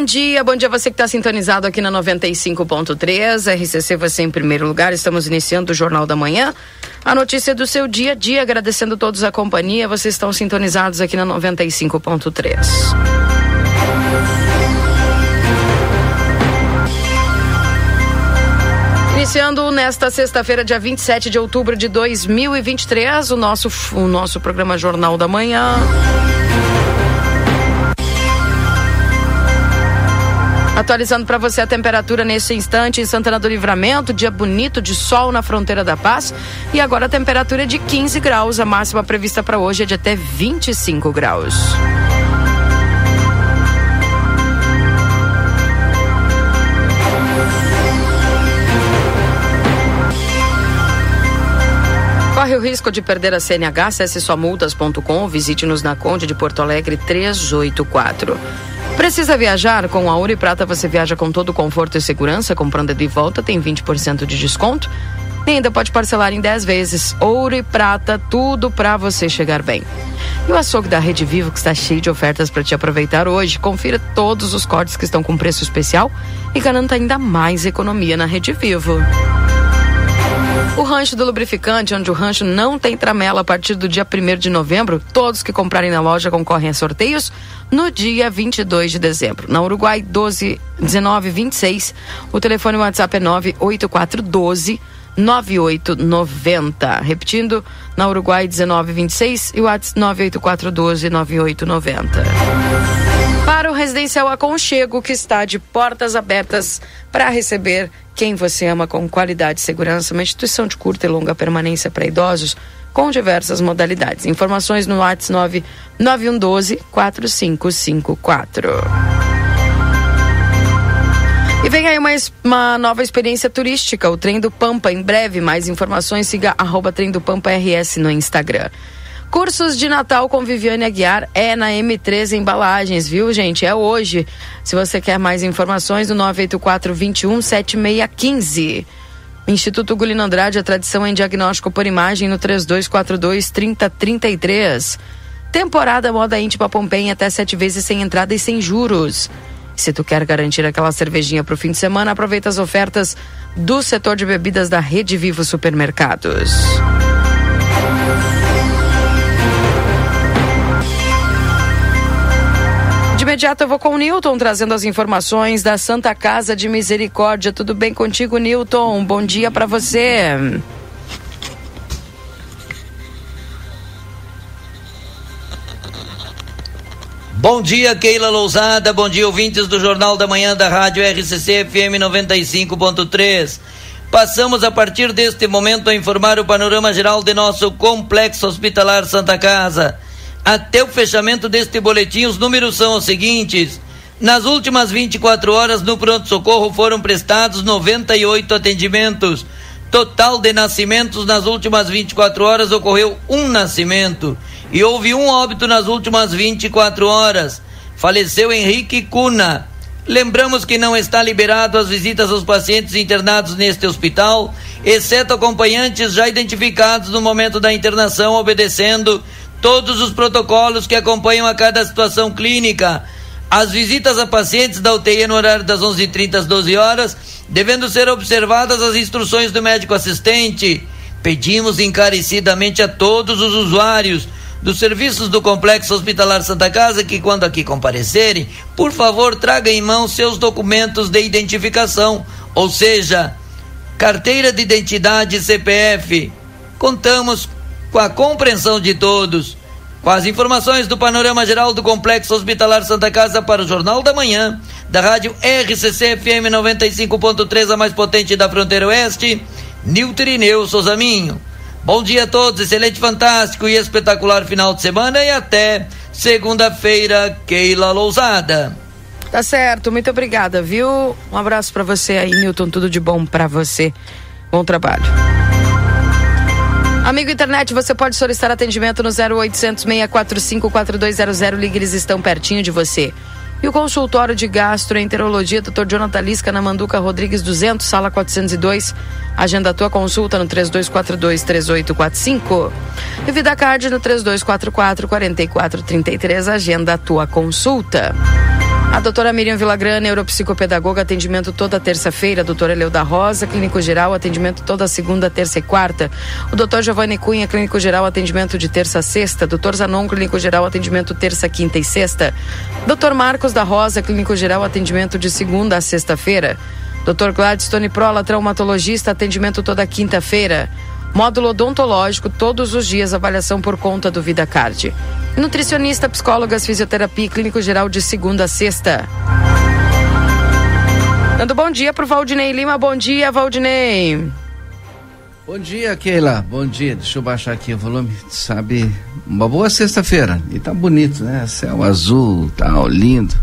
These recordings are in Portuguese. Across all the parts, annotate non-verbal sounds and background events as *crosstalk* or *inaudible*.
Bom dia. Bom dia você que está sintonizado aqui na 95.3. RCC você em primeiro lugar. Estamos iniciando o Jornal da Manhã. A notícia do seu dia a dia. Agradecendo a todos a companhia. Vocês estão sintonizados aqui na 95.3. Iniciando nesta sexta-feira, dia 27 de outubro de 2023, o nosso, o nosso programa Jornal da Manhã. Atualizando para você a temperatura nesse instante em Santana do Livramento, dia bonito de sol na fronteira da paz. E agora a temperatura é de 15 graus, a máxima prevista para hoje é de até 25 graus. Corre o risco de perder a CNH? Acesse somultas.com, visite-nos na Conde de Porto Alegre 384. Precisa viajar? Com a Ouro e Prata você viaja com todo conforto e segurança. Comprando de volta tem 20% de desconto. E ainda pode parcelar em 10 vezes. Ouro e Prata, tudo para você chegar bem. E o açougue da Rede Vivo que está cheio de ofertas para te aproveitar hoje. Confira todos os cortes que estão com preço especial e garanta ainda mais economia na Rede Vivo. O rancho do lubrificante, onde o rancho não tem tramela a partir do dia 1 de novembro, todos que comprarem na loja concorrem a sorteios no dia 22 de dezembro. Na Uruguai 12 19 26, o telefone WhatsApp é 98412 9890. Repetindo, na Uruguai 1926 e o WhatsApp 98412 9890 para o Residencial Aconchego, que está de portas abertas para receber quem você ama com qualidade e segurança, uma instituição de curta e longa permanência para idosos com diversas modalidades. Informações no WhatsApp 9112 4554. E vem aí uma, uma nova experiência turística, o Trem do Pampa. Em breve, mais informações, siga arroba Trem do Pampa RS no Instagram. Cursos de Natal com Viviane Aguiar é na M3 Embalagens, viu, gente? É hoje. Se você quer mais informações, no 984 21 7615. Instituto Gulino Andrade, a tradição em diagnóstico por imagem no 3242 3033. Temporada Moda Íntima Pompeia até sete vezes sem entrada e sem juros. Se tu quer garantir aquela cervejinha para o fim de semana, aproveita as ofertas do setor de bebidas da Rede Vivo Supermercados. Imediato eu vou com o Newton trazendo as informações da Santa Casa de Misericórdia. Tudo bem contigo, Newton? Bom dia para você. Bom dia, Keila Lousada. Bom dia, ouvintes do Jornal da Manhã da Rádio RCC FM 95.3. Passamos a partir deste momento a informar o panorama geral de nosso complexo hospitalar Santa Casa. Até o fechamento deste boletim, os números são os seguintes. Nas últimas 24 horas, no pronto-socorro foram prestados 98 atendimentos. Total de nascimentos nas últimas 24 horas ocorreu um nascimento. E houve um óbito nas últimas 24 horas. Faleceu Henrique Cuna. Lembramos que não está liberado as visitas aos pacientes internados neste hospital, exceto acompanhantes já identificados no momento da internação, obedecendo todos os protocolos que acompanham a cada situação clínica. As visitas a pacientes da UTI no horário das 11h30 às 12 horas, devendo ser observadas as instruções do médico assistente. Pedimos encarecidamente a todos os usuários dos serviços do Complexo Hospitalar Santa Casa que, quando aqui comparecerem, por favor, traga em mão seus documentos de identificação, ou seja, carteira de identidade e CPF. Contamos com a compreensão de todos. Com as informações do panorama geral do Complexo Hospitalar Santa Casa para o Jornal da Manhã, da rádio RCC FM 95.3, a mais potente da fronteira oeste, Niltrineu Souzaminho. Bom dia a todos, excelente, fantástico e espetacular final de semana e até segunda-feira, Keila Lousada. Tá certo, muito obrigada, viu? Um abraço para você aí, Newton, tudo de bom para você. Bom trabalho. Amigo internet, você pode solicitar atendimento no 0800 645 4200. Ligue, eles estão pertinho de você. E o consultório de gastroenterologia, Dr. Jonathan Lisca, na Manduca Rodrigues 200, sala 402. Agenda a tua consulta no 3242-3845. E Vida Card no 3244-4433. Agenda a tua consulta. A doutora Miriam Villagrana, neuropsicopedagoga, atendimento toda terça-feira. Doutora Leuda Rosa, clínico geral, atendimento toda segunda, terça e quarta. O doutor Giovanni Cunha, clínico geral, atendimento de terça a sexta. Doutor Zanon, clínico geral, atendimento terça, quinta e sexta. Doutor Marcos da Rosa, clínico geral, atendimento de segunda a sexta-feira. Doutor Gladstone Prola, traumatologista, atendimento toda quinta-feira. Módulo odontológico, todos os dias, avaliação por conta do VidaCard. Nutricionista, psicólogas, fisioterapia clínico geral de segunda a sexta. Dando bom dia pro Valdinei Lima. Bom dia, Valdinei. Bom dia, Keila. Bom dia. Deixa eu baixar aqui o volume. Sabe, uma boa sexta-feira. E tá bonito, né? Céu azul, tá lindo.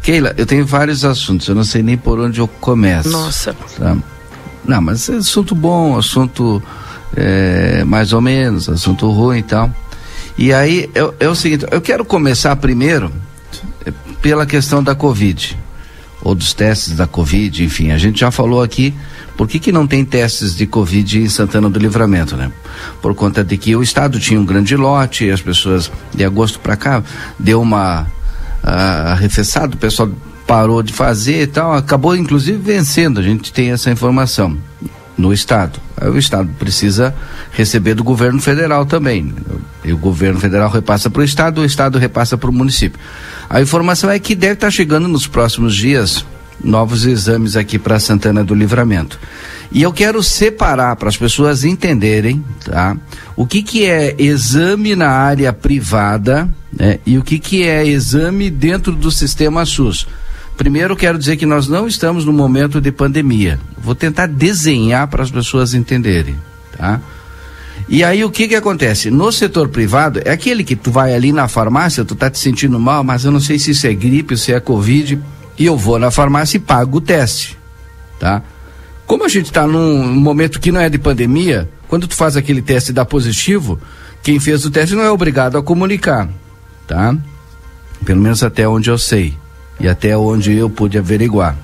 Keila, eu tenho vários assuntos. Eu não sei nem por onde eu começo. Nossa. Tá? Não, mas é assunto bom, assunto é, mais ou menos, assunto ruim e tal. E aí é, é o seguinte, eu quero começar primeiro é, pela questão da Covid, ou dos testes da Covid, enfim, a gente já falou aqui por que, que não tem testes de Covid em Santana do Livramento, né? Por conta de que o Estado tinha um grande lote, as pessoas de agosto para cá deu uma uh, arrefeçada, o pessoal parou de fazer e tal, acabou inclusive vencendo, a gente tem essa informação no Estado. O Estado precisa receber do governo federal também. E o governo federal repassa para o Estado, o Estado repassa para o município. A informação é que deve estar tá chegando nos próximos dias novos exames aqui para Santana do Livramento. E eu quero separar para as pessoas entenderem, tá? O que que é exame na área privada, né? E o que que é exame dentro do sistema SUS. Primeiro, quero dizer que nós não estamos no momento de pandemia. Vou tentar desenhar para as pessoas entenderem, tá? E aí o que que acontece? No setor privado, é aquele que tu vai ali na farmácia, tu tá te sentindo mal, mas eu não sei se isso é gripe, se é covid, e eu vou na farmácia e pago o teste, tá? Como a gente está num momento que não é de pandemia, quando tu faz aquele teste e dá positivo, quem fez o teste não é obrigado a comunicar, tá? Pelo menos até onde eu sei e até onde eu pude averiguar.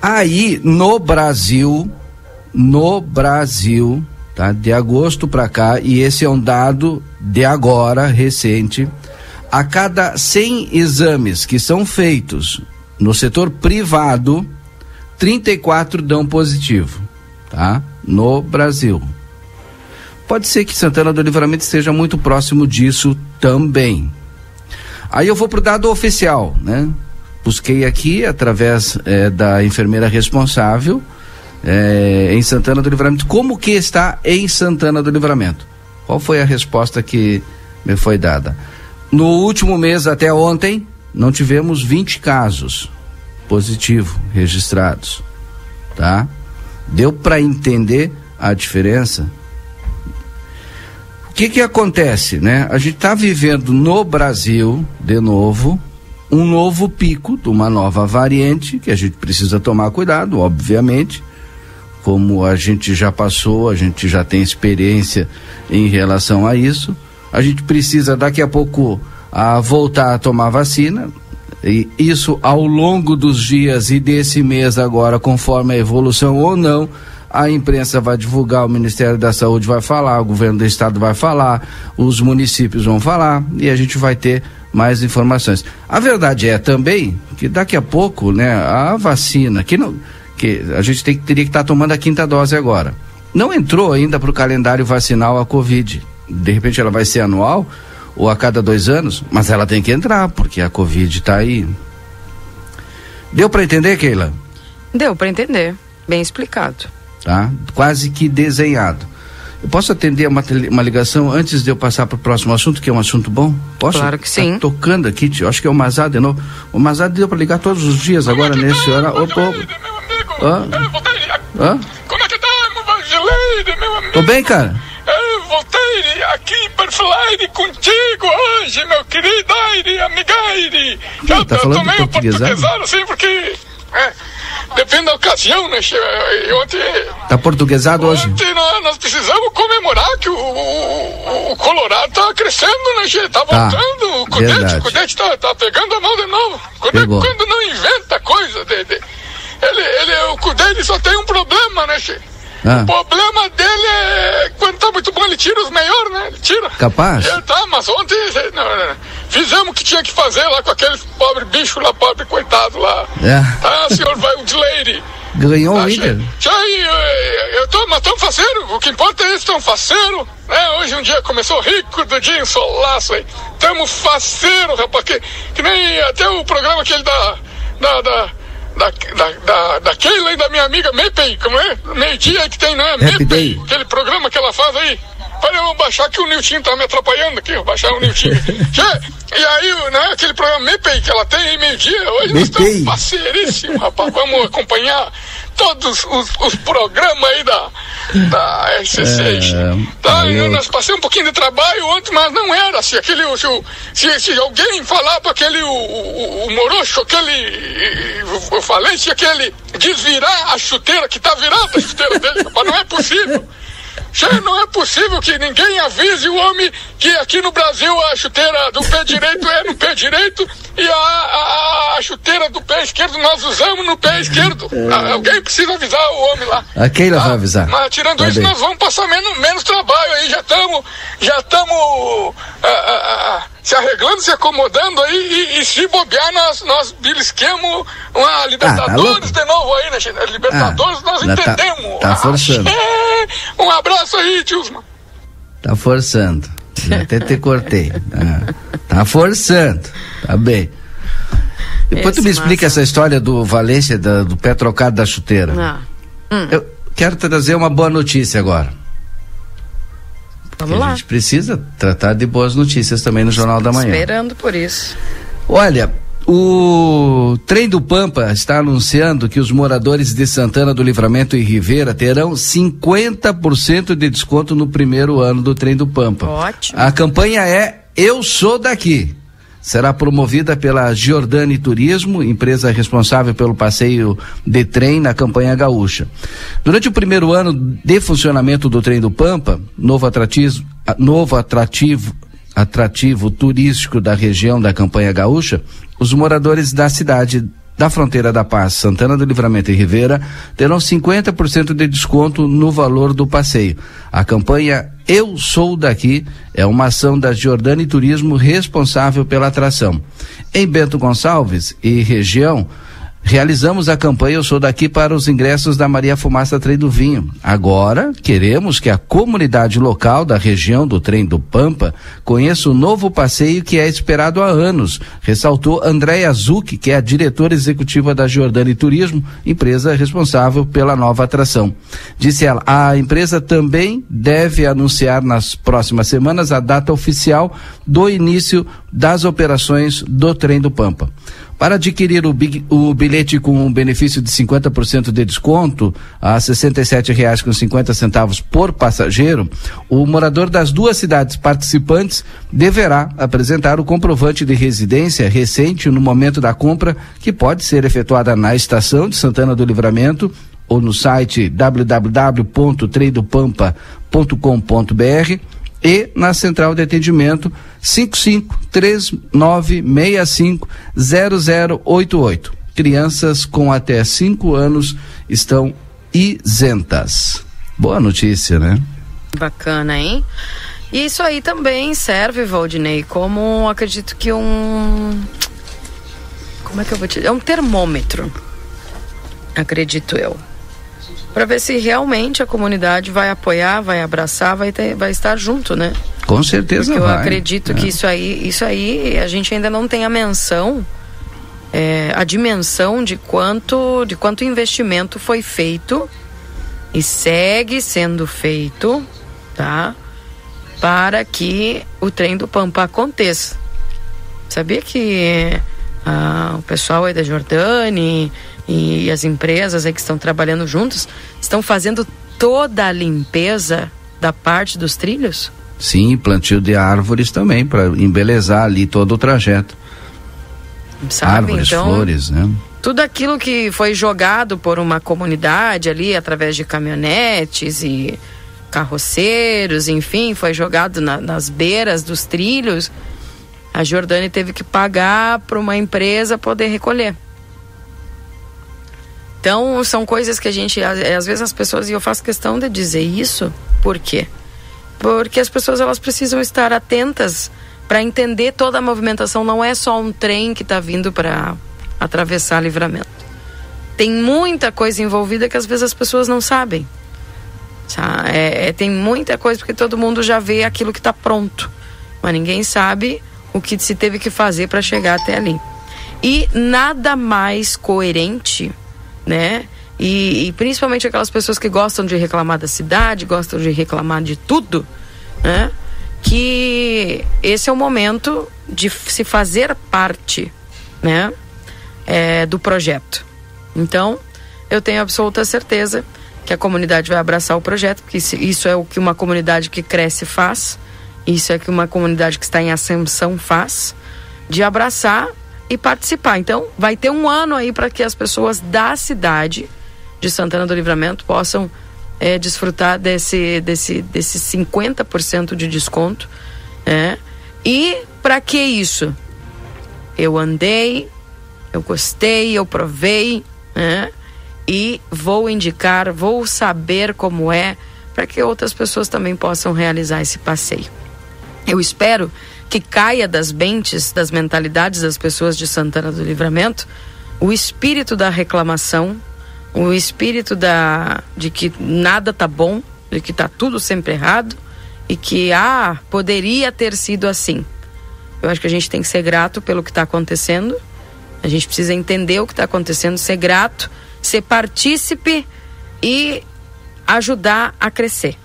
Aí, no Brasil, no Brasil, tá? De agosto para cá, e esse é um dado de agora, recente, a cada 100 exames que são feitos no setor privado, 34 dão positivo, tá? No Brasil. Pode ser que Santana do Livramento esteja muito próximo disso também, Aí eu vou pro dado oficial, né? Busquei aqui através é, da enfermeira responsável é, em Santana do Livramento. Como que está em Santana do Livramento? Qual foi a resposta que me foi dada? No último mês, até ontem, não tivemos 20 casos positivo registrados, tá? Deu para entender a diferença? Que que acontece, né? A gente está vivendo no Brasil, de novo, um novo pico de uma nova variante que a gente precisa tomar cuidado, obviamente. Como a gente já passou, a gente já tem experiência em relação a isso. A gente precisa daqui a pouco a voltar a tomar vacina. E isso ao longo dos dias e desse mês agora, conforme a evolução ou não, a imprensa vai divulgar, o Ministério da Saúde vai falar, o governo do estado vai falar, os municípios vão falar e a gente vai ter mais informações. A verdade é também que daqui a pouco, né, a vacina, que não que a gente tem, teria que estar tá tomando a quinta dose agora. Não entrou ainda para o calendário vacinal a Covid. De repente ela vai ser anual ou a cada dois anos, mas ela tem que entrar, porque a Covid está aí. Deu para entender, Keila? Deu para entender. Bem explicado tá? Quase que desenhado. Eu posso atender uma, uma ligação antes de eu passar para o próximo assunto, que é um assunto bom? Posso? Claro que sim. Tá tocando aqui, tio. acho que é o Mazado de novo. O Mazado deu para ligar todos os dias Como agora é nesse hora. Opa, opa. Hã? Hã? Como é que tá, Evangelide, meu amigo? Tô bem, cara. Eu voltei aqui em Perflaire contigo hoje, meu querido Aire, amigaire. Eu, tá eu tomei o portuguesado assim porque. É, depende da ocasião, né? Ontem. Tá portuguesado hoje? Ontem nós, nós, precisamos comemorar que o, o, o Colorado tá crescendo, né? Tá, tá voltando. O Cudete, o Cudete tá, tá pegando a mão de novo. Quando, quando não inventa coisa de, de ele, ele, o Cudete só tem um problema, né, Che? Ah. O problema dele é quando tá muito bom, ele tira os melhores, né? Ele tira. Capaz? Ele, tá, mas ontem não, não, fizemos o que tinha que fazer lá com aquele pobre bicho lá, pobre coitado lá. É. Tá, senhor vai, o Dileire. Ganhou o líder. Aí, eu, eu tô, mas tão faceiro, o que importa é isso, tão faceiro. Né? Hoje um dia começou rico do dia em solaço aí. Tamo faceiro, rapaz, que, que nem até o programa aquele da, da, da da, da, da, daquele aí da minha amiga Mepei, como é? Meio-dia que tem, né? Mepei, aquele programa que ela faz aí. Para eu baixar que o Nilton tá me atrapalhando aqui, baixar o Nilton. *laughs* e aí, né, aquele programa Mepei que ela tem meio-dia, hoje nós estamos parceiríssimos, rapaz. Vamos acompanhar todos os, os programas aí da, da RC6. É, tá, eu... Nós passei um pouquinho de trabalho ontem, mas não era. Se, aquele, se, se, se alguém falar para aquele o, o, o Morocho, aquele. Eu falei, se aquele desvirar a chuteira, que tá virada a chuteira dele, mas não é possível. Não é possível que ninguém avise o homem que aqui no Brasil a chuteira do pé direito é no pé direito e a, a, a chuteira do pé esquerdo nós usamos no pé esquerdo. É. Alguém precisa avisar o homem lá. A Keila vai avisar. Mas tirando tá isso, bem. nós vamos passar menos, menos trabalho aí. Já estamos já estamos se arreglando, se acomodando aí e, e se bobear, nós, nós belisquemos uma Libertadores ah, tá de novo aí, né, Libertadores ah, nós tá- entendemos. Tá, tá forçando. Ah, um abraço aí, Tilsman. Tá forçando. Até te cortei. Ah, tá forçando. Tá bem. Depois Esse tu me explica massa. essa história do Valência, da, do pé trocado da chuteira. Ah. Hum. Eu quero trazer uma boa notícia agora. Vamos lá. A gente precisa tratar de boas notícias também no Jornal da Manhã. Esperando por isso. Olha, o Trem do Pampa está anunciando que os moradores de Santana do Livramento e Ribeira terão 50% de desconto no primeiro ano do Trem do Pampa. Ótimo. A campanha é Eu Sou Daqui será promovida pela Giordani Turismo, empresa responsável pelo passeio de trem na campanha gaúcha. Durante o primeiro ano de funcionamento do trem do Pampa, novo atrativo, novo atrativo atrativo turístico da região da campanha gaúcha, os moradores da cidade da Fronteira da Paz, Santana do Livramento e Ribeira terão 50% de desconto no valor do passeio. A campanha Eu Sou Daqui é uma ação da Jordani Turismo responsável pela atração. Em Bento Gonçalves e região, Realizamos a campanha Eu Sou Daqui para os ingressos da Maria Fumaça Trem do Vinho. Agora, queremos que a comunidade local da região do Trem do Pampa conheça o novo passeio que é esperado há anos, ressaltou Andréia Zucchi, que é a diretora executiva da Jordani Turismo, empresa responsável pela nova atração. Disse ela, a empresa também deve anunciar nas próximas semanas a data oficial do início das operações do Trem do Pampa. Para adquirir o, o bilhete com um benefício de 50% de desconto a R$ 67,50 por passageiro, o morador das duas cidades participantes deverá apresentar o comprovante de residência recente no momento da compra, que pode ser efetuada na estação de Santana do Livramento ou no site www.treidopampa.com.br e na central de atendimento 5539650088. Crianças com até 5 anos estão isentas. Boa notícia, né? Bacana, hein? E isso aí também serve, Valdinei, como acredito que um. Como é que eu vou te dizer? É um termômetro. Acredito eu para ver se realmente a comunidade vai apoiar, vai abraçar, vai, ter, vai estar junto, né? Com certeza Porque eu vai. acredito é. que isso aí, isso aí a gente ainda não tem a menção, é, a dimensão de quanto, de quanto investimento foi feito e segue sendo feito, tá? Para que o trem do Pampa aconteça. Sabia que ah, o pessoal aí da Jordane e as empresas aí que estão trabalhando juntos estão fazendo toda a limpeza da parte dos trilhos? Sim, plantio de árvores também, para embelezar ali todo o trajeto. Sabe? Árvores, então, flores, né? tudo aquilo que foi jogado por uma comunidade ali através de caminhonetes e carroceiros, enfim, foi jogado na, nas beiras dos trilhos. A Jordânia teve que pagar para uma empresa poder recolher. Então, são coisas que a gente, às, às vezes as pessoas, e eu faço questão de dizer isso, por quê? Porque as pessoas elas precisam estar atentas para entender toda a movimentação. Não é só um trem que está vindo para atravessar livramento. Tem muita coisa envolvida que às vezes as pessoas não sabem. Tá? É, é, tem muita coisa porque todo mundo já vê aquilo que está pronto, mas ninguém sabe o que se teve que fazer para chegar até ali. E nada mais coerente, né? E, e, principalmente aquelas pessoas que gostam de reclamar da cidade, gostam de reclamar de tudo, né? Que esse é o momento de se fazer parte, né? É, do projeto. Então, eu tenho absoluta certeza que a comunidade vai abraçar o projeto, porque isso é o que uma comunidade que cresce faz, isso é o que uma comunidade que está em ascensão faz, de abraçar e participar. Então, vai ter um ano aí para que as pessoas da cidade de Santana do Livramento possam é, desfrutar desse, desse, desse 50% de desconto. Né? E para que isso? Eu andei, eu gostei, eu provei, né? e vou indicar, vou saber como é, para que outras pessoas também possam realizar esse passeio. Eu espero que caia das mentes, das mentalidades das pessoas de Santana do Livramento, o espírito da reclamação, o espírito da de que nada tá bom, de que tá tudo sempre errado e que ah, poderia ter sido assim. Eu acho que a gente tem que ser grato pelo que está acontecendo. A gente precisa entender o que está acontecendo, ser grato ser partícipe e ajudar a crescer.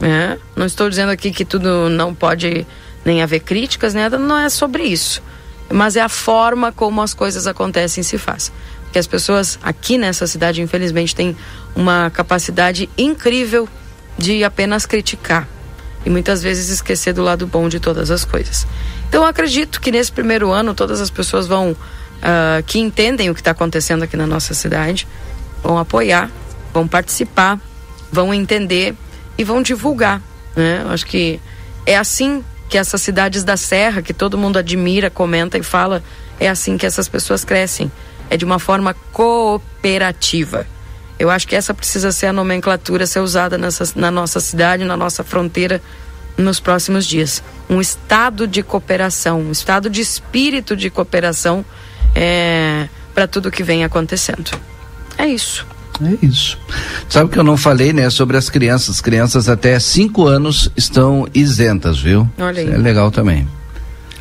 É? Não estou dizendo aqui que tudo não pode nem haver críticas, nada, não é sobre isso. Mas é a forma como as coisas acontecem e se faz. Porque as pessoas aqui nessa cidade, infelizmente, têm uma capacidade incrível de apenas criticar e muitas vezes esquecer do lado bom de todas as coisas. Então, acredito que nesse primeiro ano todas as pessoas vão uh, que entendem o que está acontecendo aqui na nossa cidade vão apoiar, vão participar, vão entender e vão divulgar. Né? Eu acho que é assim que essas cidades da Serra, que todo mundo admira, comenta e fala, é assim que essas pessoas crescem. É de uma forma cooperativa. Eu acho que essa precisa ser a nomenclatura ser usada nessa, na nossa cidade, na nossa fronteira, nos próximos dias. Um estado de cooperação, um estado de espírito de cooperação é, para tudo que vem acontecendo. É isso. É isso. Sabe que eu não falei, né, sobre as crianças. Crianças até 5 anos estão isentas, viu? Olha aí. é legal também.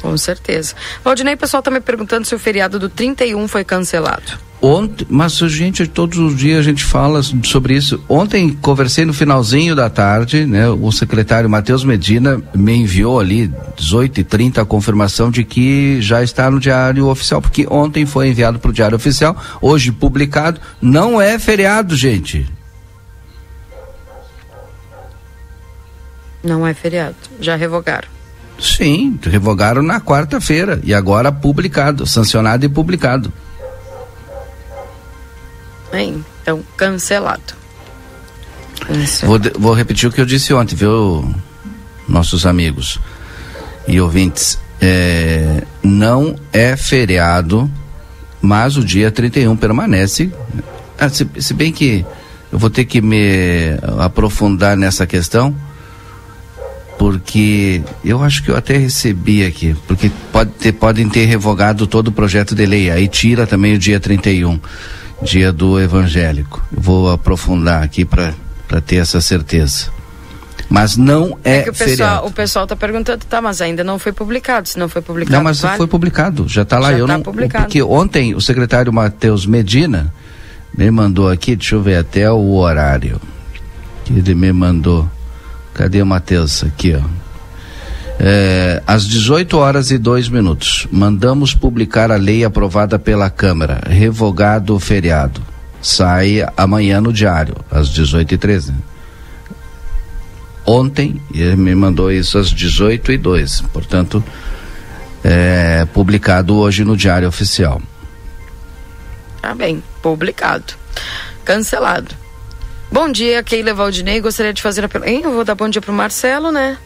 Com certeza. Valdinei, o pessoal está me perguntando se o feriado do 31 foi cancelado. Ontem, mas gente, todos os dias a gente fala sobre isso. Ontem conversei no finalzinho da tarde, né? O secretário Matheus Medina me enviou ali 18 e 30 a confirmação de que já está no diário oficial, porque ontem foi enviado para o diário oficial, hoje publicado. Não é feriado, gente. Não é feriado. Já revogaram. Sim, revogaram na quarta-feira e agora publicado, sancionado e publicado. Bem, então cancelado. Vou, vou repetir o que eu disse ontem, viu, nossos amigos e ouvintes. É, não é feriado, mas o dia 31 permanece. Ah, se, se bem que eu vou ter que me aprofundar nessa questão, porque eu acho que eu até recebi aqui, porque pode ter, podem ter revogado todo o projeto de lei, aí tira também o dia 31 dia do evangélico. Eu vou aprofundar aqui para ter essa certeza. Mas não é, é que o pessoal, feriado. O pessoal está perguntando, tá, mas ainda não foi publicado. Se não foi publicado, não, mas vale? foi publicado. Já está lá. Já eu tá não, publicado. porque ontem o secretário Matheus Medina me mandou aqui. Deixa eu ver até o horário que ele me mandou. Cadê o Matheus aqui, ó? É, às 18 horas e 2 minutos, mandamos publicar a lei aprovada pela Câmara, revogado o feriado. Sai amanhã no diário, às 18 e 13 ontem ele me mandou isso às 18 e 2 portanto é, publicado hoje no Diário Oficial. Tá bem, publicado. Cancelado. Bom dia, Keila Valdinei. Gostaria de fazer a pergunta. Eu vou dar bom dia pro Marcelo, né?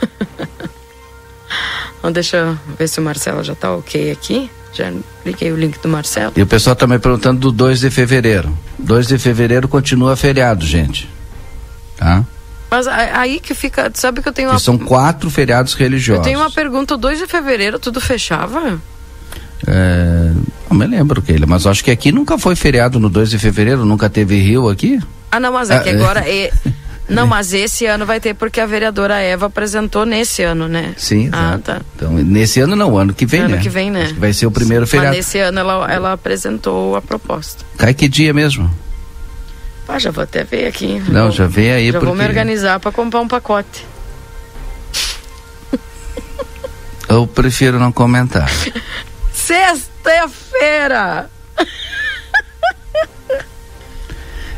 *laughs* Então, deixa eu ver se o Marcelo já tá ok aqui. Já liguei o link do Marcelo. E o pessoal também tá perguntando do 2 de fevereiro. 2 de fevereiro continua feriado, gente. Tá? Mas aí que fica. Sabe que eu tenho uma. são quatro feriados religiosos. Eu tenho uma pergunta: o 2 de fevereiro tudo fechava? É, não me lembro, Keila, mas acho que aqui nunca foi feriado no 2 de fevereiro, nunca teve Rio aqui. Ah, não, mas é que ah, é. agora. É... *laughs* Não, mas esse ano vai ter porque a vereadora Eva apresentou nesse ano, né? Sim, ah, tá. Então, nesse ano não, ano que vem, ano né? Ano que vem, né? Que vai ser o primeiro feriado. Mas nesse ano ela, ela apresentou a proposta. Cai que dia mesmo? Ah, já vou até ver aqui. Não, vou, já vem aí já porque... vou me organizar para comprar um pacote. Eu prefiro não comentar. *laughs* Sexta-feira!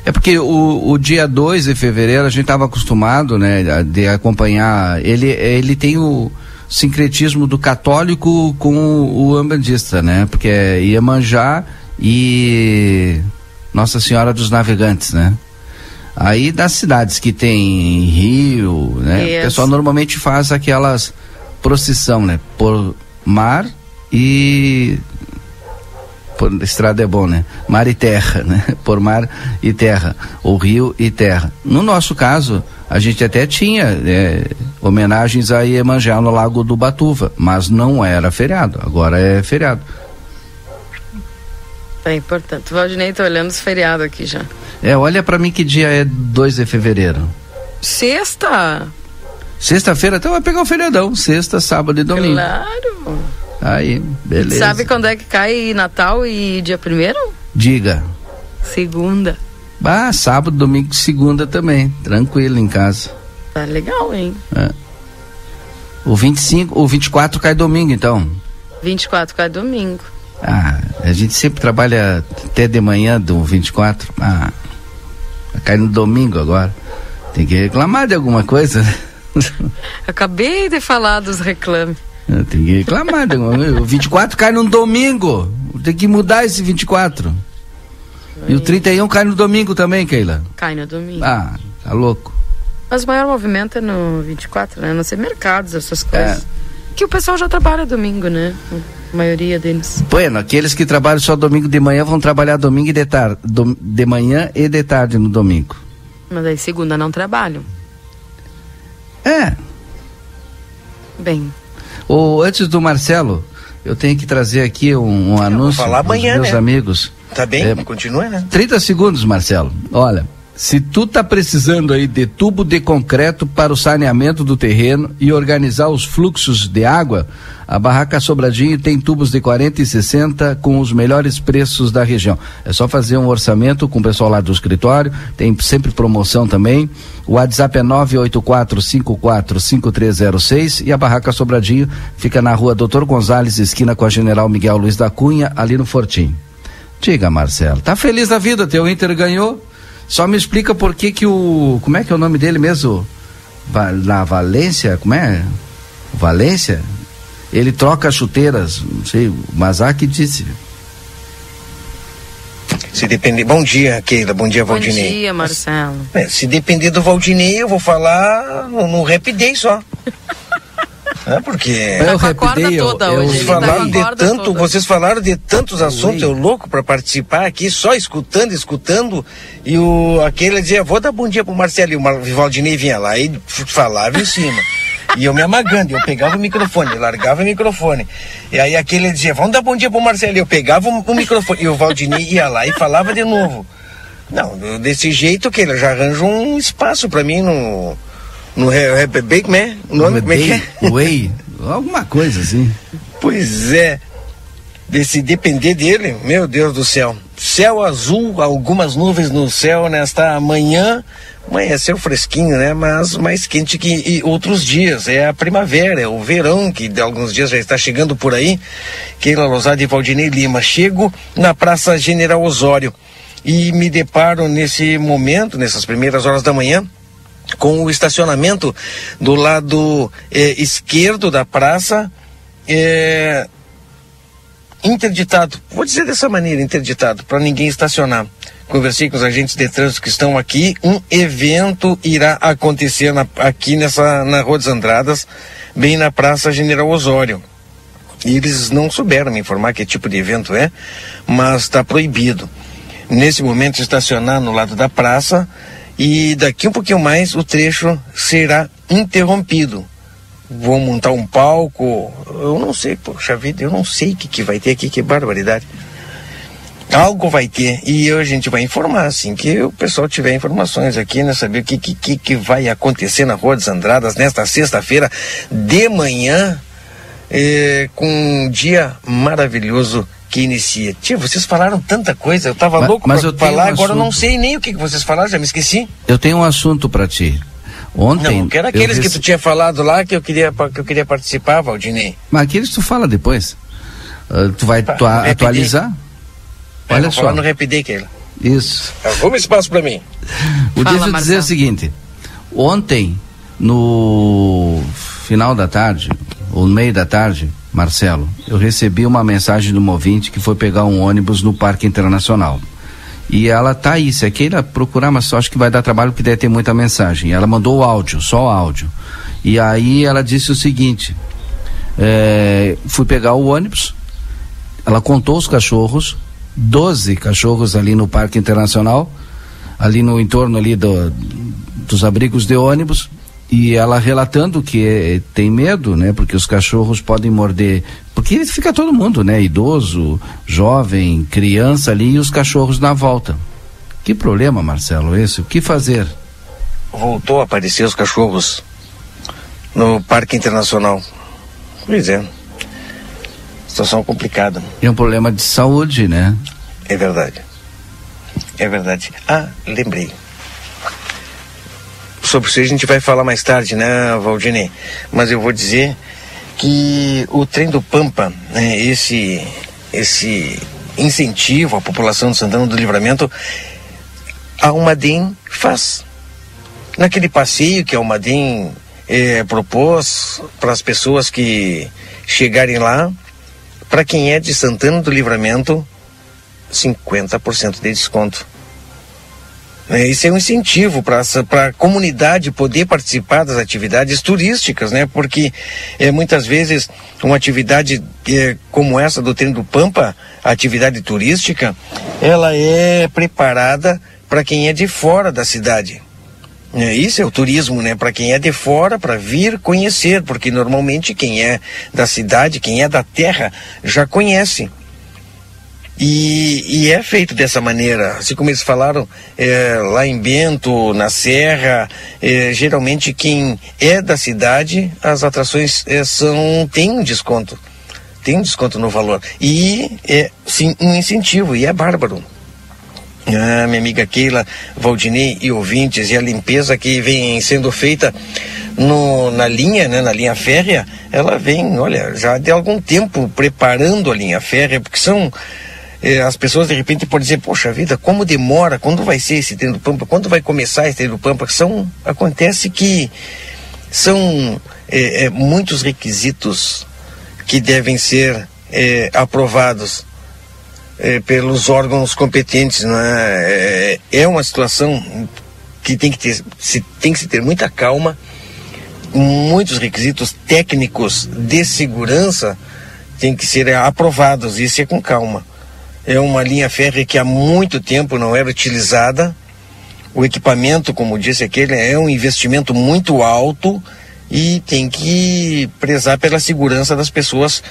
É porque o, o dia 2 de fevereiro a gente estava acostumado, né, de acompanhar. Ele, ele tem o sincretismo do católico com o, o ambandista, né? Porque é Iemanjá e Nossa Senhora dos Navegantes, né? Aí das cidades que tem rio, né? Yes. O pessoal normalmente faz aquelas procissão, né? Por mar e por estrada é bom, né? Mar e terra, né? *laughs* Por mar e terra, ou rio e terra. No nosso caso, a gente até tinha é, homenagens a Iemanjá no Lago do Batuva, mas não era feriado, agora é feriado. É importante. O Valdinei tá olhando os feriados aqui já. É, olha para mim que dia é 2 de fevereiro. Sexta. Sexta-feira, então vai pegar o feriadão. Sexta, sábado e domingo. Claro. Aí, beleza. Sabe quando é que cai Natal e dia primeiro? Diga. Segunda. Ah, sábado, domingo segunda também. Tranquilo em casa. Tá legal, hein? É. O 25, o 24 cai domingo, então. 24 cai domingo. Ah, a gente sempre trabalha até de manhã do 24. Ah, cai no domingo agora. Tem que reclamar de alguma coisa, né? *laughs* Acabei de falar dos reclames. Tem que reclamar. o 24 cai no domingo. Tem que mudar esse 24. E o 31 cai no domingo também, Keila? Cai no domingo. Ah, tá louco. Mas o maior movimento é no 24, né? Não ser mercados, essas coisas. É. Que o pessoal já trabalha domingo, né? A maioria deles. Bueno, aqueles que trabalham só domingo de manhã vão trabalhar domingo e de tarde. de manhã e de tarde no domingo. Mas aí segunda não trabalham. É. Bem. O, antes do Marcelo, eu tenho que trazer aqui um, um anúncio falar amanhã, meus né? amigos. Tá bem, é, continua, né? 30 segundos, Marcelo. Olha, se tu tá precisando aí de tubo de concreto para o saneamento do terreno e organizar os fluxos de água, a Barraca Sobradinho tem tubos de 40 e 60 com os melhores preços da região. É só fazer um orçamento com o pessoal lá do escritório, tem sempre promoção também. O WhatsApp é 984545306 e a Barraca Sobradinho fica na rua Doutor Gonzales, esquina com a General Miguel Luiz da Cunha, ali no Fortim. Diga, Marcelo, tá feliz da vida? Teu Inter ganhou? Só me explica por que que o. Como é que é o nome dele mesmo? Va, na Valência? Como é? Valência? Ele troca chuteiras, não sei, o Mazak disse. Se depender. Bom dia, Keila. Bom dia, Valdinei. Bom dia, Marcelo. É, se depender do Valdinei, eu vou falar no, no Rap Day só. É porque. Tá eu repetei, toda eu, hoje. Vocês falaram de tanto, toda. vocês falaram de tantos assuntos, eu louco para participar aqui, só escutando, escutando. E o aquele dizia, vou dar bom dia pro Marcelo. E o Valdinei vinha lá e falava em cima. E eu me amagando, eu pegava o microfone, largava o microfone. E aí aquele dizia, vamos dar bom dia pro Marcelo. E eu pegava o, o microfone. E o Valdinei ia lá e falava de novo. Não, desse jeito que ele já arranja um espaço para mim no no Bake Man? O nome como é que é? Way, *laughs* alguma coisa assim. Pois é. De se depender dele, meu Deus do céu. Céu azul, algumas nuvens no céu nesta manhã. Amanheceu fresquinho, né? Mas mais quente que outros dias. É a primavera, é o verão, que de alguns dias já está chegando por aí. Keila Lozada e Valdinei Lima. Chego na Praça General Osório e me deparo nesse momento, nessas primeiras horas da manhã, com o estacionamento do lado eh, esquerdo da praça eh, interditado. Vou dizer dessa maneira, interditado, para ninguém estacionar. Conversei com os agentes de trânsito que estão aqui. Um evento irá acontecer na, aqui nessa na Rua das Andradas, bem na Praça General Osório. E eles não souberam me informar que tipo de evento é, mas está proibido. Nesse momento estacionar no lado da praça e daqui um pouquinho mais o trecho será interrompido. Vou montar um palco, eu não sei, poxa vida, eu não sei o que, que vai ter aqui, que barbaridade. Algo vai ter e a gente vai informar, assim que o pessoal tiver informações aqui, né? Saber o que, que, que vai acontecer na Rua das Andradas nesta sexta-feira de manhã, eh, com um dia maravilhoso que inicia. Tia, vocês falaram tanta coisa, eu tava mas, louco mas pra eu falar, um agora eu não sei nem o que, que vocês falaram, já me esqueci. Eu tenho um assunto para ti. Ontem. Não, que era aqueles eu que tu tinha falado lá que eu queria, que eu queria participar, Valdinei. Mas aqueles tu fala depois. Ah, tu vai Tá, Rapidei. atualizar? É, Olha vou só. falar no Rapidei, Keila. Isso. Arruma espaço pra mim. O Fala, deixa eu dizer o seguinte: ontem, no final da tarde, ou no meio da tarde, Marcelo, eu recebi uma mensagem de uma ouvinte que foi pegar um ônibus no Parque Internacional. E ela tá aí, se a Keila procurar, mas só acho que vai dar trabalho porque deve ter muita mensagem. Ela mandou o áudio, só o áudio. E aí ela disse o seguinte: é, fui pegar o ônibus, ela contou os cachorros, 12 cachorros ali no Parque Internacional, ali no entorno ali do, dos abrigos de ônibus, e ela relatando que eh, tem medo, né? Porque os cachorros podem morder, porque fica todo mundo, né? Idoso, jovem, criança ali e os cachorros na volta. Que problema, Marcelo, esse? O que fazer? Voltou a aparecer os cachorros no Parque Internacional. Pois é. Situação complicada. É um problema de saúde, né? É verdade. É verdade. Ah, lembrei. Sobre isso a gente vai falar mais tarde, né, Valdinei? Mas eu vou dizer que o trem do Pampa, né, esse, esse incentivo à população de Santana do Livramento, a Almaden faz. Naquele passeio que a Almaden eh, propôs para as pessoas que chegarem lá, para quem é de Santana do Livramento, 50% de desconto. É, Isso é um incentivo para a comunidade poder participar das atividades turísticas, né? Porque é, muitas vezes uma atividade é, como essa do Trem do Pampa, a atividade turística, ela é preparada para quem é de fora da cidade. É, isso é o turismo, né? Para quem é de fora, para vir conhecer, porque normalmente quem é da cidade, quem é da terra, já conhece. E, e é feito dessa maneira, assim como eles falaram é, lá em Bento, na Serra, é, geralmente quem é da cidade, as atrações é, são tem um desconto, tem um desconto no valor. E é sim um incentivo e é bárbaro. Ah, minha amiga Keila, Valdinei e ouvintes, e a limpeza que vem sendo feita no, na linha, né, na linha férrea, ela vem, olha, já de algum tempo preparando a linha férrea, porque são eh, as pessoas de repente podem dizer, poxa vida, como demora, quando vai ser esse trem do Pampa, quando vai começar esse trem do Pampa, são, acontece que são eh, eh, muitos requisitos que devem ser aprovados pelos órgãos competentes, não é? É, é uma situação que tem que ter, se, tem que se ter muita calma, muitos requisitos técnicos de segurança têm que ser aprovados, isso é com calma. É uma linha férrea que há muito tempo não era utilizada. O equipamento, como disse aquele, é um investimento muito alto e tem que prezar pela segurança das pessoas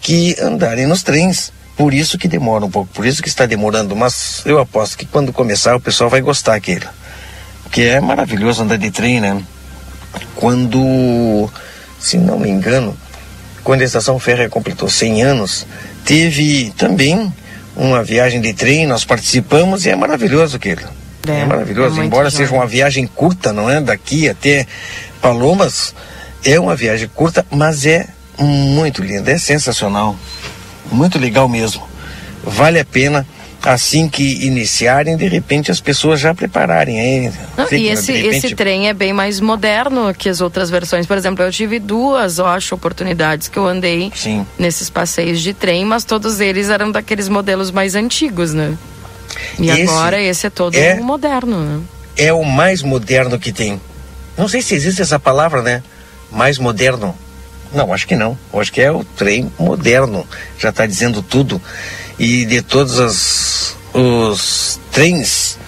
que andarem nos trens. Por isso que demora um pouco, por isso que está demorando, mas eu aposto que quando começar o pessoal vai gostar aquele. Porque é maravilhoso andar de trem, né? Quando, se não me engano, quando a estação férrea completou 100 anos, teve também uma viagem de trem, nós participamos e é maravilhoso aquilo. É, É, maravilhoso, é embora seja uma viagem curta, não é? Daqui até Palomas, é uma viagem curta, mas é muito linda, é sensacional. Muito legal mesmo. Vale a pena assim que iniciarem, de repente as pessoas já prepararem. Hein? Não, e esse, repente... esse trem é bem mais moderno que as outras versões. Por exemplo, eu tive duas, eu acho, oportunidades que eu andei Sim. nesses passeios de trem, mas todos eles eram daqueles modelos mais antigos, né? E esse agora esse é todo é, moderno, né? É o mais moderno que tem. Não sei se existe essa palavra, né? Mais moderno. Não, acho que não. Acho que é o trem moderno. Já está dizendo tudo. E de todos os trens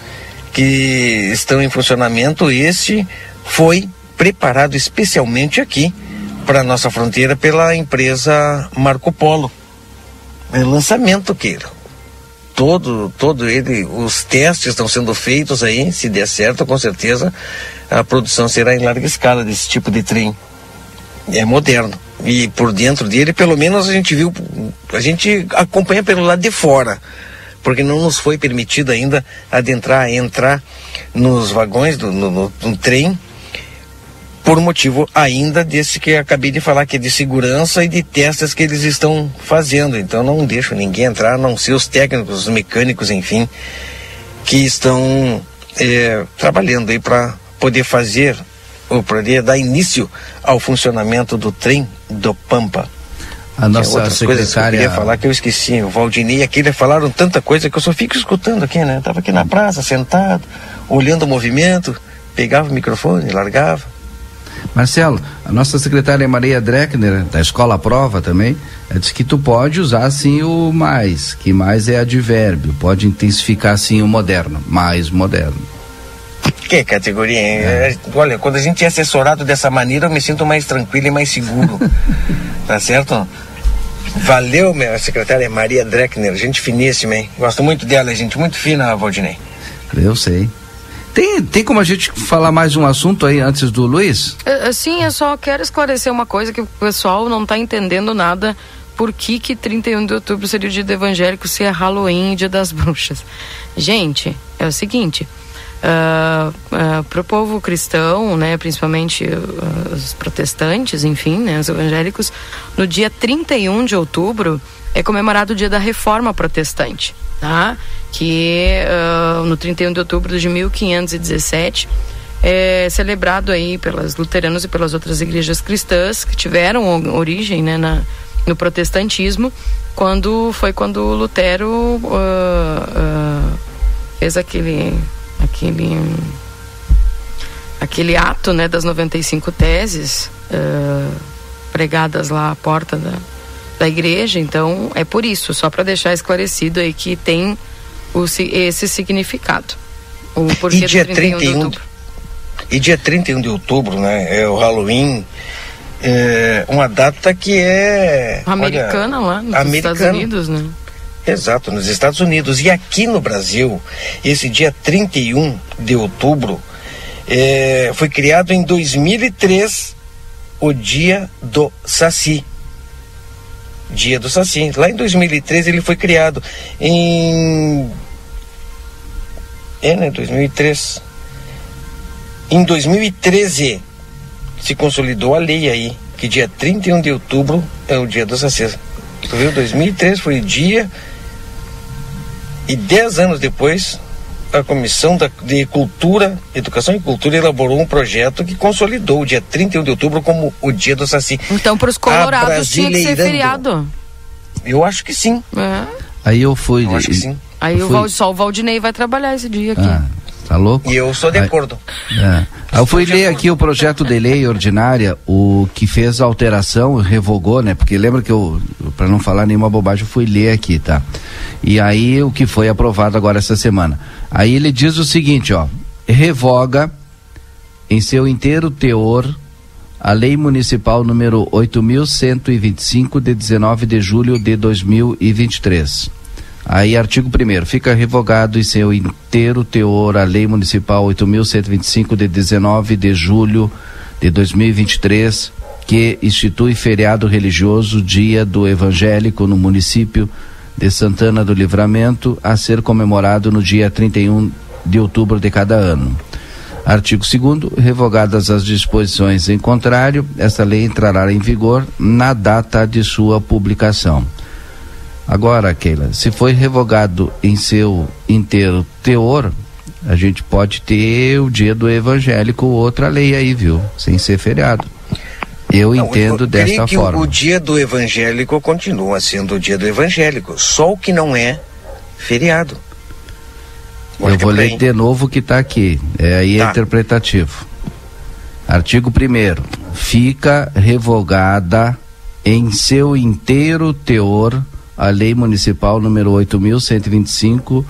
que estão em funcionamento, este foi preparado especialmente aqui para nossa fronteira pela empresa Marco Polo. É lançamento, queira. Todo, todo ele, os testes estão sendo feitos aí, se der certo, com certeza a produção será em larga escala desse tipo de trem é moderno. E por dentro dele, pelo menos a gente viu, a gente acompanha pelo lado de fora, porque não nos foi permitido ainda adentrar, entrar nos vagões do no, no, no trem, por motivo ainda desse que acabei de falar, que é de segurança e de testes que eles estão fazendo. Então não deixo ninguém entrar, a não ser os técnicos, os mecânicos, enfim, que estão é, trabalhando aí para poder fazer poderia dar início ao funcionamento do trem do Pampa. A nossa secretária... coisas que eu queria falar que eu esqueci. O Valdinei e aquele falaram tanta coisa que eu só fico escutando aqui, né? Estava aqui na praça, sentado, olhando o movimento, pegava o microfone, largava. Marcelo, a nossa secretária Maria Dreckner, da Escola Prova também, disse que tu pode usar sim o mais, que mais é advérbio, pode intensificar sim o moderno, mais moderno. Que categoria, hein? É. Olha, quando a gente é assessorado dessa maneira, eu me sinto mais tranquilo e mais seguro. *laughs* tá certo? Valeu, minha secretária Maria Dreckner, gente finíssima, hein? Gosto muito dela, gente muito fina, Valdinei. Eu sei. Tem, tem como a gente falar mais um assunto aí antes do Luiz? É, é, sim, eu só quero esclarecer uma coisa que o pessoal não está entendendo nada. Por que, que 31 de outubro seria o dia do evangélico se é Halloween, dia das bruxas? Gente, é o seguinte uh, ah, uh, ah, para o povo cristão, né, principalmente uh, os protestantes, enfim, né, os evangélicos, no dia 31 de outubro é comemorado o dia da Reforma Protestante, tá? Que no 31 de outubro de 1517 é celebrado aí pelas luteranos e pelas outras igrejas cristãs que tiveram origem, né, na, no protestantismo, quando foi quando Lutero fez aquele aquele aquele ato né, das 95 teses uh, pregadas lá à porta da, da igreja. Então, é por isso, só para deixar esclarecido aí que tem o, esse significado. O porquê e dia 31, 31 de outubro. E dia 31 de outubro, né? É o Halloween. É uma data que é. Americana olha, lá nos americana. Estados Unidos, né? Exato, nos Estados Unidos. E aqui no Brasil, esse dia 31 de outubro, é, foi criado em 2003 o Dia do Saci. Dia do Saci. Lá em 2003 ele foi criado. Em. É, né? 2003. Em 2013 se consolidou a lei aí, que dia 31 de outubro é o Dia do Saci. Tu viu? 2003 foi dia e dez anos depois, a Comissão de Cultura, Educação e Cultura elaborou um projeto que consolidou o dia 31 de outubro como o dia do Saci. Então, para os colorados tinha que ser feriado. Eu acho que sim. É. Aí eu fui. Eu acho Aí o fui... só o Valdinei vai trabalhar esse dia aqui. Ah, tá louco? E eu sou de acordo. É. Eu fui ler aqui o projeto de lei ordinária, o que fez a alteração, revogou, né? Porque lembra que eu, para não falar nenhuma bobagem, eu fui ler aqui, tá? E aí o que foi aprovado agora essa semana. Aí ele diz o seguinte, ó, revoga em seu inteiro teor a Lei Municipal número 8125 de 19 de julho de 2023. Aí, artigo 1 fica revogado em seu inteiro teor a Lei Municipal 8125 de 19 de julho de 2023, que institui feriado religioso Dia do Evangélico no município de Santana do Livramento a ser comemorado no dia 31 de outubro de cada ano. Artigo 2 revogadas as disposições em contrário, esta lei entrará em vigor na data de sua publicação. Agora, Keila, se foi revogado em seu inteiro teor, a gente pode ter o dia do evangélico outra lei aí, viu? Sem ser feriado. Eu Não, entendo eu, desta que forma. O, dia do evangélico continua sendo o dia do evangélico, só o que não é feriado. Eu vou ler de novo o que está aqui. É aí tá. interpretativo. Artigo 1 Fica revogada em seu inteiro teor a Lei Municipal número 8125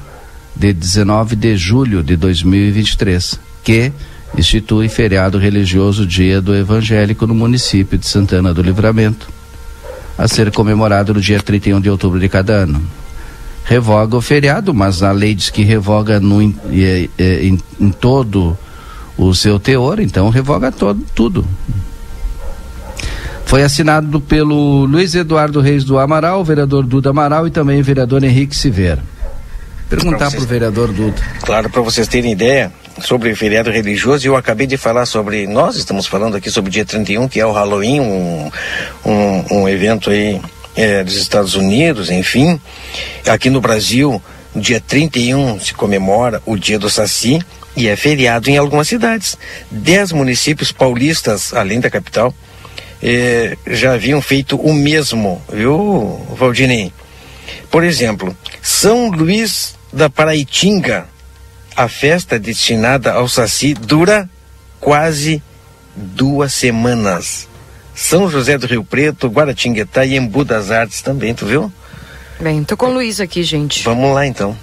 de 19 de julho de 2023, que institui feriado religioso Dia do Evangélico no município de Santana do Livramento, a ser comemorado no dia 31 de outubro de cada ano. Revoga o feriado, mas a lei diz que revoga no, em, em, em todo o seu teor, então revoga todo, tudo. Foi assinado pelo Luiz Eduardo Reis do Amaral, vereador Duda Amaral e também o vereador Henrique Silveira. Perguntar para o vereador Duda. Claro, para vocês terem ideia, sobre o feriado religioso, eu acabei de falar sobre, nós estamos falando aqui sobre o dia 31, que é o Halloween, um, um, um evento aí é, dos Estados Unidos, enfim. Aqui no Brasil, no dia 31 se comemora o dia do Saci e é feriado em algumas cidades. Dez municípios paulistas, além da capital, é, já haviam feito o mesmo, viu, Valdinei? Por exemplo, São Luís da Paraitinga, a festa destinada ao Saci dura quase duas semanas. São José do Rio Preto, Guaratinguetá e Embu das Artes também, tu viu? Bem, tô com o Luiz aqui, gente. Vamos lá então.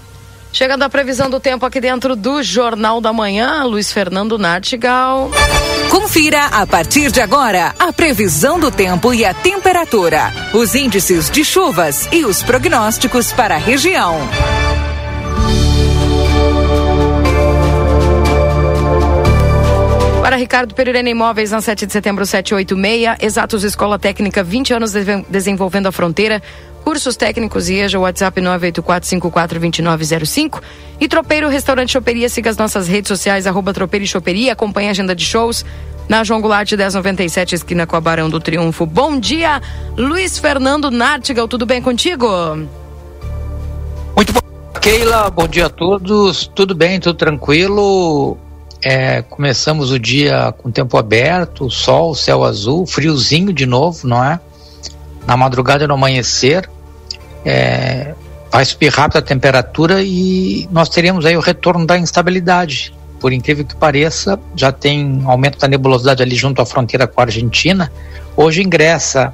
Chegando a previsão do tempo aqui dentro do Jornal da Manhã, Luiz Fernando Nartigal. Confira a partir de agora a previsão do tempo e a temperatura, os índices de chuvas e os prognósticos para a região. Para Ricardo Pereira Imóveis, na 7 de setembro, 786. Exatos Escola Técnica, 20 anos de desenvolvendo a fronteira. Cursos técnicos IEJA, WhatsApp 984-542905. E Tropeiro Restaurante Choperia, siga as nossas redes sociais, arroba Tropeiro e Choperia, acompanhe a agenda de shows na João Goulart 1097, esquina com a Barão do Triunfo. Bom dia, Luiz Fernando Nartigal, tudo bem contigo? Muito bom. Keila, bom dia a todos, tudo bem, tudo tranquilo? É, começamos o dia com tempo aberto, sol, céu azul, friozinho de novo, não é? Na madrugada no amanhecer, é, vai subir rápido a temperatura e nós teremos aí o retorno da instabilidade. Por incrível que pareça, já tem aumento da nebulosidade ali junto à fronteira com a Argentina. Hoje ingressa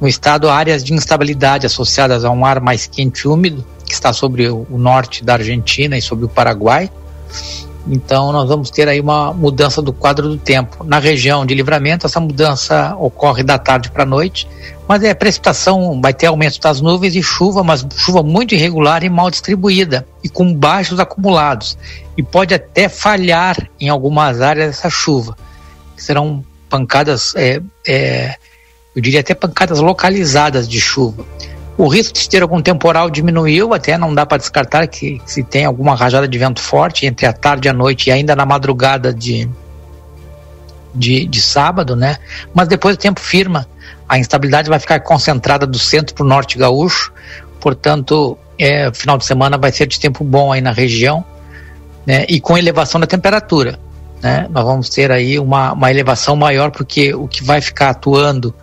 no estado áreas de instabilidade associadas a um ar mais quente e úmido que está sobre o norte da Argentina e sobre o Paraguai então nós vamos ter aí uma mudança do quadro do tempo. Na região de livramento, essa mudança ocorre da tarde para a noite, mas é precipitação, vai ter aumento das nuvens e chuva, mas chuva muito irregular e mal distribuída e com baixos acumulados. E pode até falhar em algumas áreas essa chuva, que serão pancadas, é, é, eu diria até pancadas localizadas de chuva. O risco de ter algum temporal diminuiu, até não dá para descartar que se tem alguma rajada de vento forte entre a tarde e a noite e ainda na madrugada de, de, de sábado, né? Mas depois o tempo firma, a instabilidade vai ficar concentrada do centro para o norte gaúcho, portanto, é, final de semana vai ser de tempo bom aí na região, né? E com elevação da temperatura, né? Nós vamos ter aí uma, uma elevação maior porque o que vai ficar atuando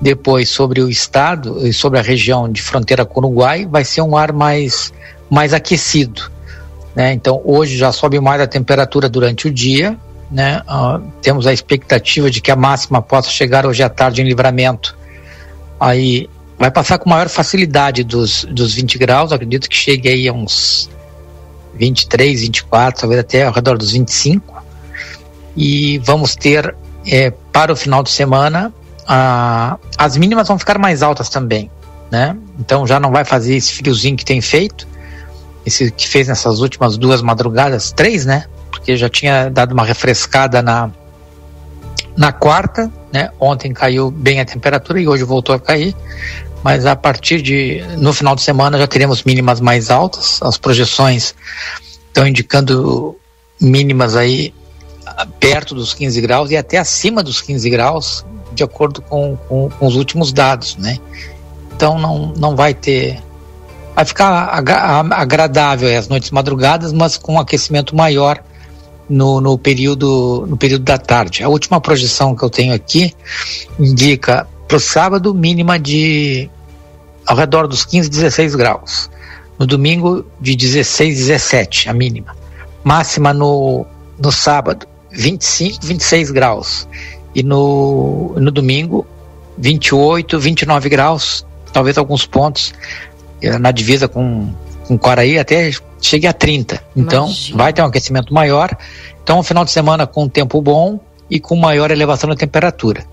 depois sobre o estado e sobre a região de fronteira com o Uruguai, vai ser um ar mais, mais aquecido. Né? Então, hoje já sobe mais a temperatura durante o dia. Né? Uh, temos a expectativa de que a máxima possa chegar hoje à tarde em livramento. Aí vai passar com maior facilidade dos, dos 20 graus, acredito que chegue aí a uns 23, 24, talvez até ao redor dos 25. E vamos ter é, para o final de semana a, as mínimas vão ficar mais altas também, né? Então já não vai fazer esse friozinho que tem feito, esse que fez nessas últimas duas madrugadas, três, né? Porque já tinha dado uma refrescada na na quarta, né? Ontem caiu bem a temperatura e hoje voltou a cair, mas a partir de no final de semana já teremos mínimas mais altas. As projeções estão indicando mínimas aí perto dos 15 graus e até acima dos 15 graus de acordo com, com, com, os últimos dados, né? Então não, não vai ter vai ficar agradável as noites madrugadas, mas com um aquecimento maior no, no, período, no período da tarde. A última projeção que eu tenho aqui indica para o sábado mínima de ao redor dos 15, 16 graus. No domingo, de 16, 17, a mínima. Máxima no, no sábado, 25, 26 graus. E no, no domingo, 28, 29 graus. Talvez alguns pontos na divisa com, com Quaraí até chegue a 30. Então, Imagina. vai ter um aquecimento maior. Então, um final de semana com tempo bom e com maior elevação da temperatura.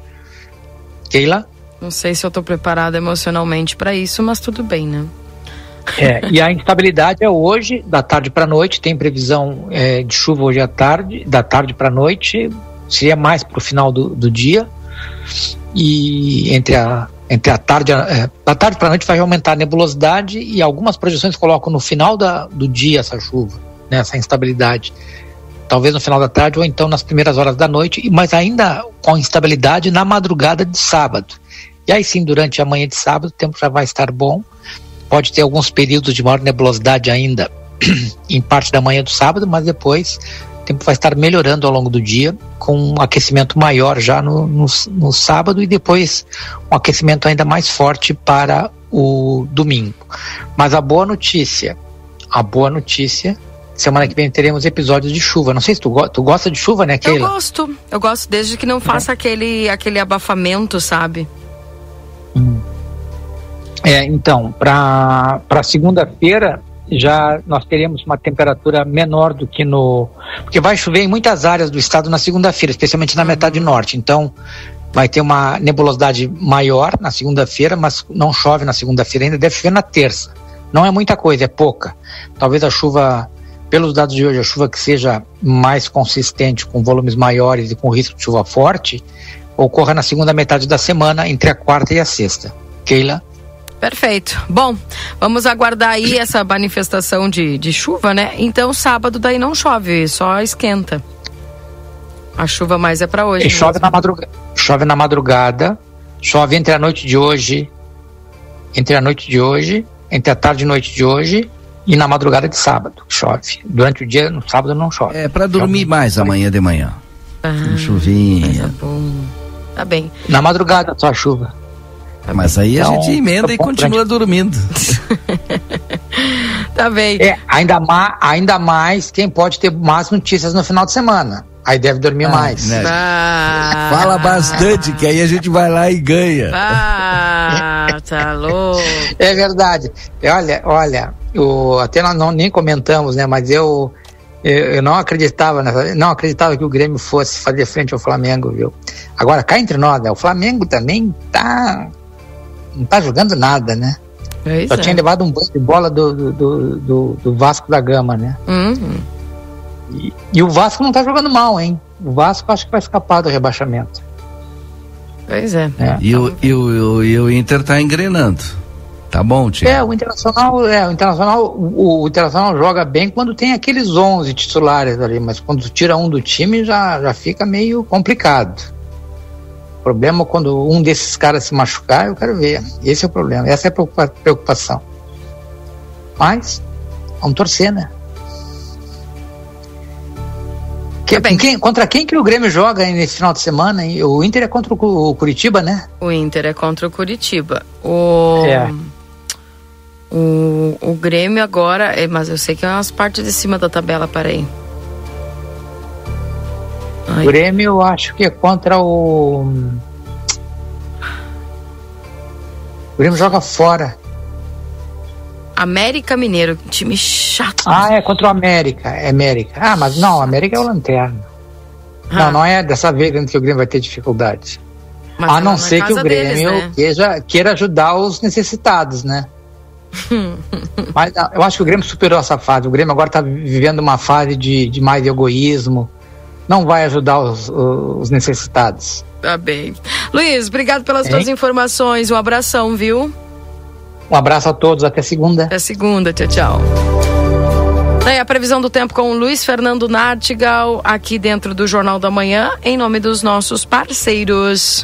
Keila? Não sei se eu estou preparada emocionalmente para isso, mas tudo bem, né? É, e a instabilidade é hoje, da tarde para noite, tem previsão é, de chuva hoje à tarde, da tarde para noite, seria mais para o final do, do, dia. E entre a, entre a tarde, é, da tarde para noite vai aumentar a nebulosidade e algumas projeções colocam no final da, do dia essa chuva, né, essa instabilidade. Talvez no final da tarde ou então nas primeiras horas da noite, mas ainda com instabilidade na madrugada de sábado. E aí sim, durante a manhã de sábado, o tempo já vai estar bom. Pode ter alguns períodos de maior nebulosidade ainda *clears throat* em parte da manhã do sábado, mas depois tempo vai estar melhorando ao longo do dia, com um aquecimento maior já no, no, no sábado e depois um aquecimento ainda mais forte para o domingo. Mas a boa notícia, a boa notícia semana que vem teremos episódios de chuva. Não sei se tu, go tu gosta de chuva, né, Keila? Eu gosto. Eu gosto desde que não faça é. aquele, aquele abafamento, sabe? É, então, para segunda-feira já nós teremos uma temperatura menor do que no. Porque vai chover em muitas áreas do estado na segunda-feira, especialmente na metade norte. Então, vai ter uma nebulosidade maior na segunda-feira, mas não chove na segunda-feira ainda, deve chover na terça. Não é muita coisa, é pouca. Talvez a chuva, pelos dados de hoje, a chuva que seja mais consistente, com volumes maiores e com risco de chuva forte, ocorra na segunda metade da semana, entre a quarta e a sexta. Keila? Perfeito. Bom, vamos aguardar aí essa manifestação de, de chuva, né? Então, sábado daí não chove, só esquenta. A chuva mais é para hoje. E chove na, madrugada, chove na madrugada, chove entre a noite de hoje, entre a noite de hoje, entre a tarde e noite de hoje e na madrugada de sábado. Chove. Durante o dia, no sábado não chove. É para dormir chove. mais amanhã de manhã. Ah, um chuvinha. Tá bom. Tá bem. Na madrugada só a chuva. Tá Mas aí então, a gente emenda tá e continua dormindo. *laughs* tá bem. É, ainda, ma ainda mais quem pode ter mais notícias no final de semana. Aí deve dormir ah, mais. Né? Ah, Fala bastante, que aí a gente vai lá e ganha. Ah, tá louco. *laughs* É verdade. Olha, olha, o, até nós não, nem comentamos, né? Mas eu eu, eu, não acreditava nessa, não acreditava que o Grêmio fosse fazer frente ao Flamengo, viu? Agora, cá entre nós, né, o Flamengo também tá não tá jogando nada, né? É Só é. tinha levado um banho de bola do, do, do, do Vasco da Gama, né? Uhum. E, e, o Vasco não tá jogando mal, hein? O Vasco acho que vai escapar do rebaixamento. Pois é. é. E, o, e, o, e o Inter tá engrenando. Tá bom, Tiago. É, o Internacional, é, o Internacional, o, o, Internacional joga bem quando tem aqueles 11 titulares ali, mas quando tira um do time já, já fica meio complicado. O problema é quando um desses caras se machucar, eu quero ver. Esse é o problema, essa é a preocupação. Mas, vamos torcer, né? Que, tá quem, contra quem que o Grêmio joga nesse final de semana? Hein? O Inter é contra o Curitiba, né? O Inter é contra o Curitiba. O... É. O, o Grêmio agora, é, mas eu sei que é umas partes de cima da tabela, parei. O Grêmio eu acho que é contra o. O Grêmio joga fora. América Mineiro, time chato. Ah, é contra o América, é América. Ah, mas não, América é o Lanterna. Ah. Não, não é dessa vez que o Grêmio vai ter dificuldade. Mas a não ser que o Grêmio deles, né? queira, queira ajudar os necessitados, né? *laughs* Mas ah, eu acho que o Grêmio superou essa fase. O Grêmio agora está vivendo uma fase de, de mais egoísmo. Não vai ajudar os, os necessitados. Tá bem. Luiz, obrigado pelas hein? suas informações. Um abração, viu? Um abraço a todos. Até segunda. Até segunda. Tchau, tchau. Daí a previsão do tempo com o Luiz Fernando Nartigal, aqui dentro do Jornal da Manhã, em nome dos nossos parceiros.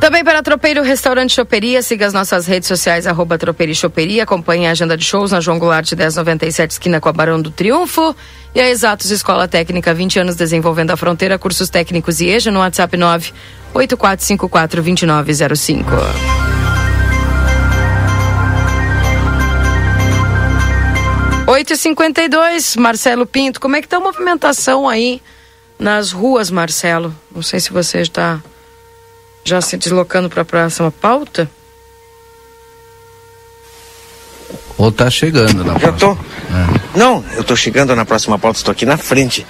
Também para Tropeiro Restaurante Choperia, siga as nossas redes sociais, arroba Tropeiro e Choperia, acompanhe a agenda de shows na João Goulart 1097, esquina com a Barão do Triunfo. E a Exatos Escola Técnica, 20 anos desenvolvendo a fronteira, cursos técnicos e EJA no WhatsApp 984542905. Oito e cinquenta e dois, Marcelo Pinto, como é que tá a movimentação aí nas ruas, Marcelo? Não sei se você está já se deslocando para a próxima pauta? Ou tá chegando na Já próxima. tô. Não, eu tô chegando na próxima pauta, estou aqui na frente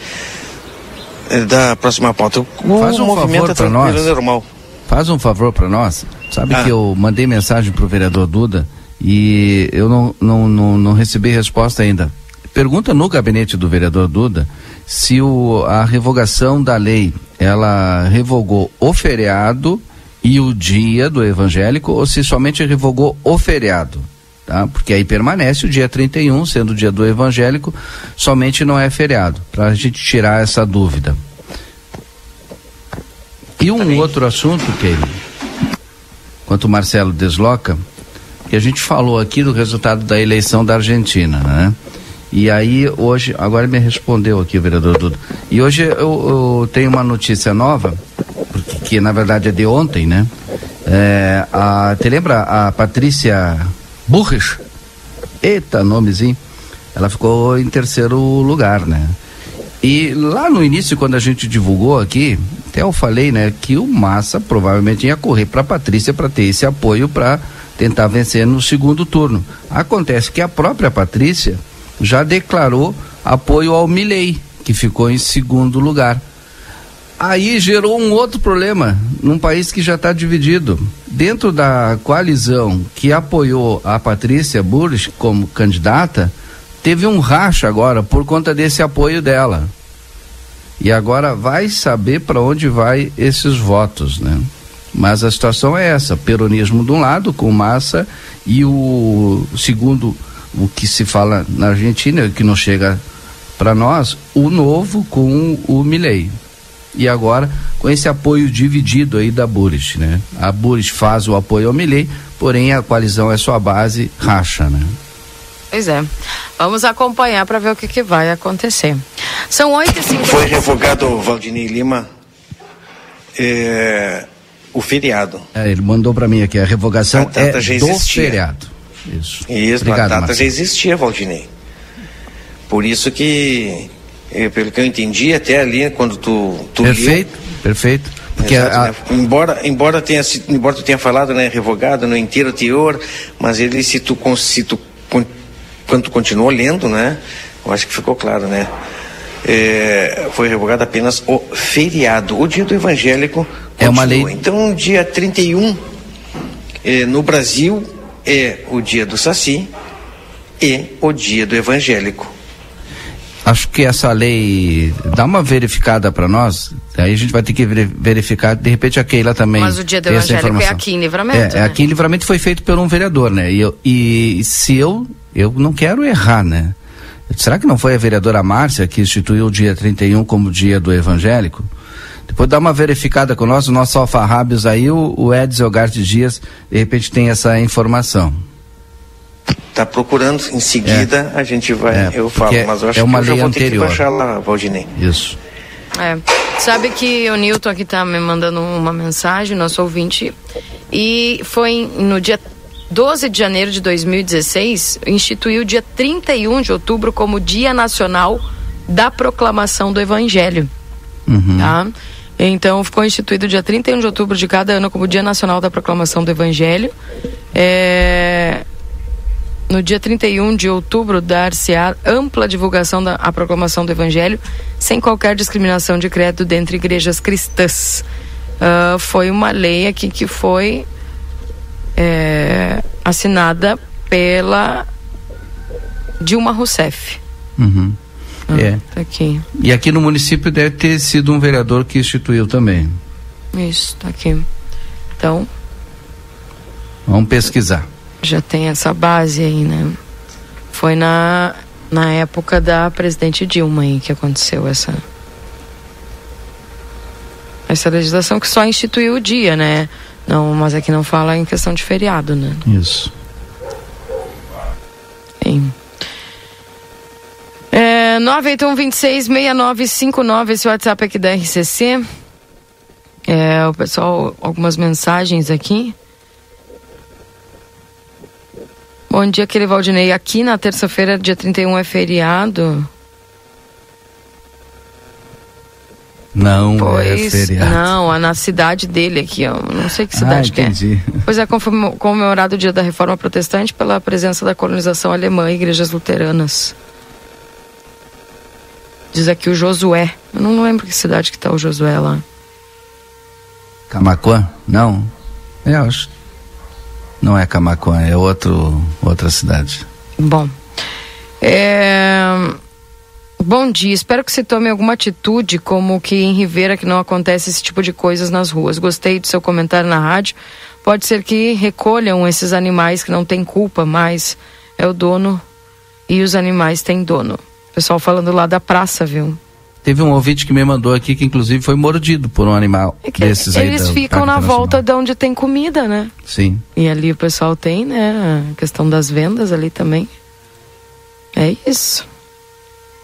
eh, da próxima pauta. O Faz um movimento favor é tranquilo, nós. é normal. Faz um favor para nós. Sabe Ah. que eu mandei mensagem pro vereador Duda e eu não, não, não, não recebi resposta ainda. Pergunta no gabinete do vereador Duda se o, a revogação da lei ela revogou o feriado e o dia do evangélico ou se somente revogou o feriado. Tá? Porque aí permanece o dia 31, sendo o dia do evangélico, somente não é feriado, para a gente tirar essa dúvida. E um outro assunto, Keila, enquanto o Marcelo desloca, que a gente falou aqui do resultado da eleição da Argentina, né? E aí hoje, agora me respondeu aqui o vereador Duda. E hoje eu, eu tenho uma notícia nova, porque, que na verdade é de ontem, né? É, a, te lembra a Patrícia Burris? Eita, nomezinho. Ela ficou em terceiro lugar, né? E lá no início, quando a gente divulgou aqui, até eu falei, né, que o Massa provavelmente ia correr para Patrícia para ter esse apoio para tentar vencer no segundo turno. Acontece que a própria Patrícia já declarou apoio ao Milley, que ficou em segundo lugar. Aí gerou um outro problema num país que já está dividido. Dentro da coalizão que apoiou a Patrícia Burris como candidata, teve um racha agora por conta desse apoio dela. E agora vai saber para onde vai esses votos, né? Mas a situação é essa: peronismo de um lado com massa e o segundo o que se fala na Argentina que não chega para nós, o novo com o Milei. E agora com esse apoio dividido aí da Buris, né? A Buris faz o apoio ao Milei, porém a coalizão é sua base, racha, né? Pois é. Vamos acompanhar para ver o que, que vai acontecer. São 8 e 50 Foi revogado, Valdinei Lima, é, o feriado. É, ele mandou para mim aqui a revogação A é do existia. feriado. Isso. Isso, Obrigado, a data já Marcelo. existia, Valdinei. Por isso que, eh, pelo que eu entendi, até ali, quando tu, tu Perfeito, perfeito. Porque Exato, a- né? embora embora tenha embora tu tenha falado né revogado no inteiro teor mas ele se tu se tu quando tu continuou lendo né eu acho que ficou claro né É, foi revogado apenas o feriado o dia do evangélico É uma lei- então dia 31 eh, no Brasil é o dia do Saci e o dia do evangélico acho que essa lei dá uma verificada para nós. Aí a gente vai ter que veri- verificar, de repente a Keila também. Mas o dia do evangélico é aqui em Livramento, É, né? aqui em Livramento foi feito por um vereador, né? E, eu- e se eu, eu não quero errar, né? Será que não foi a vereadora Márcia que instituiu o dia 31 como dia do evangélico? Depois dá uma verificada com nós, o nosso alfarrábios aí, o, o Edson Elgarte Dias, de repente tem essa informação. tá procurando em seguida a gente vai É, eu falo mas eu acho é uma que eu já lei vou ter que anterior. baixar lá Valdinei Isso. É. Sabe que o Newton aqui tá me mandando uma mensagem, nosso ouvinte, e foi no dia 12 de janeiro de 2016, instituiu o dia 31 de outubro como Dia Nacional da Proclamação do Evangelho. Uhum. Tá? Então ficou instituído dia 31 de outubro de cada ano como Dia Nacional da Proclamação do Evangelho. É, No dia 31 de outubro, dar-se-á ampla divulgação da a proclamação do Evangelho, sem qualquer discriminação de credo dentre igrejas cristãs. uh, foi uma lei aqui que foi é, assinada pela Dilma Rousseff. Uhum. Ah, é. Tá aqui. E aqui no município deve ter sido um vereador que instituiu também. Isso, tá aqui. Então, Vamos pesquisar. já tem essa base aí, né? Foi na, na época da presidente Dilma aí que aconteceu essa essa legislação que só instituiu o dia, né? Não, mas aqui não fala em questão de feriado, né? Isso. Sim. É, 981266959, esse WhatsApp aqui da RCC. É, o pessoal, algumas mensagens aqui. Bom dia, aquele Valdinei. Aqui na terça-feira, dia 31, é feriado. Não é Pois, feriado. não, é na cidade dele aqui, ó. Não sei que cidade ah, que é. Pois é, comemorado o dia da Reforma Protestante pela presença da colonização alemã e igrejas luteranas. Diz aqui o Josué. Eu não lembro que cidade que tá o Josué lá. Camacuã? Não. É, eu acho. Não é Camacuã, é outro, outra cidade. Bom. É... Bom dia, espero que você tome alguma atitude, como que em Rivera que não acontece esse tipo de coisas nas ruas. Gostei do seu comentário na rádio. Pode ser que recolham esses animais que não têm culpa, mas é o dono e os animais têm dono. Pessoal falando lá da praça, viu? Teve um ouvinte que me mandou aqui que inclusive foi mordido por um animal É que desses aí. eles ficam na volta de onde tem comida, né? Sim. E ali o pessoal tem, né? A questão das vendas ali também. É isso.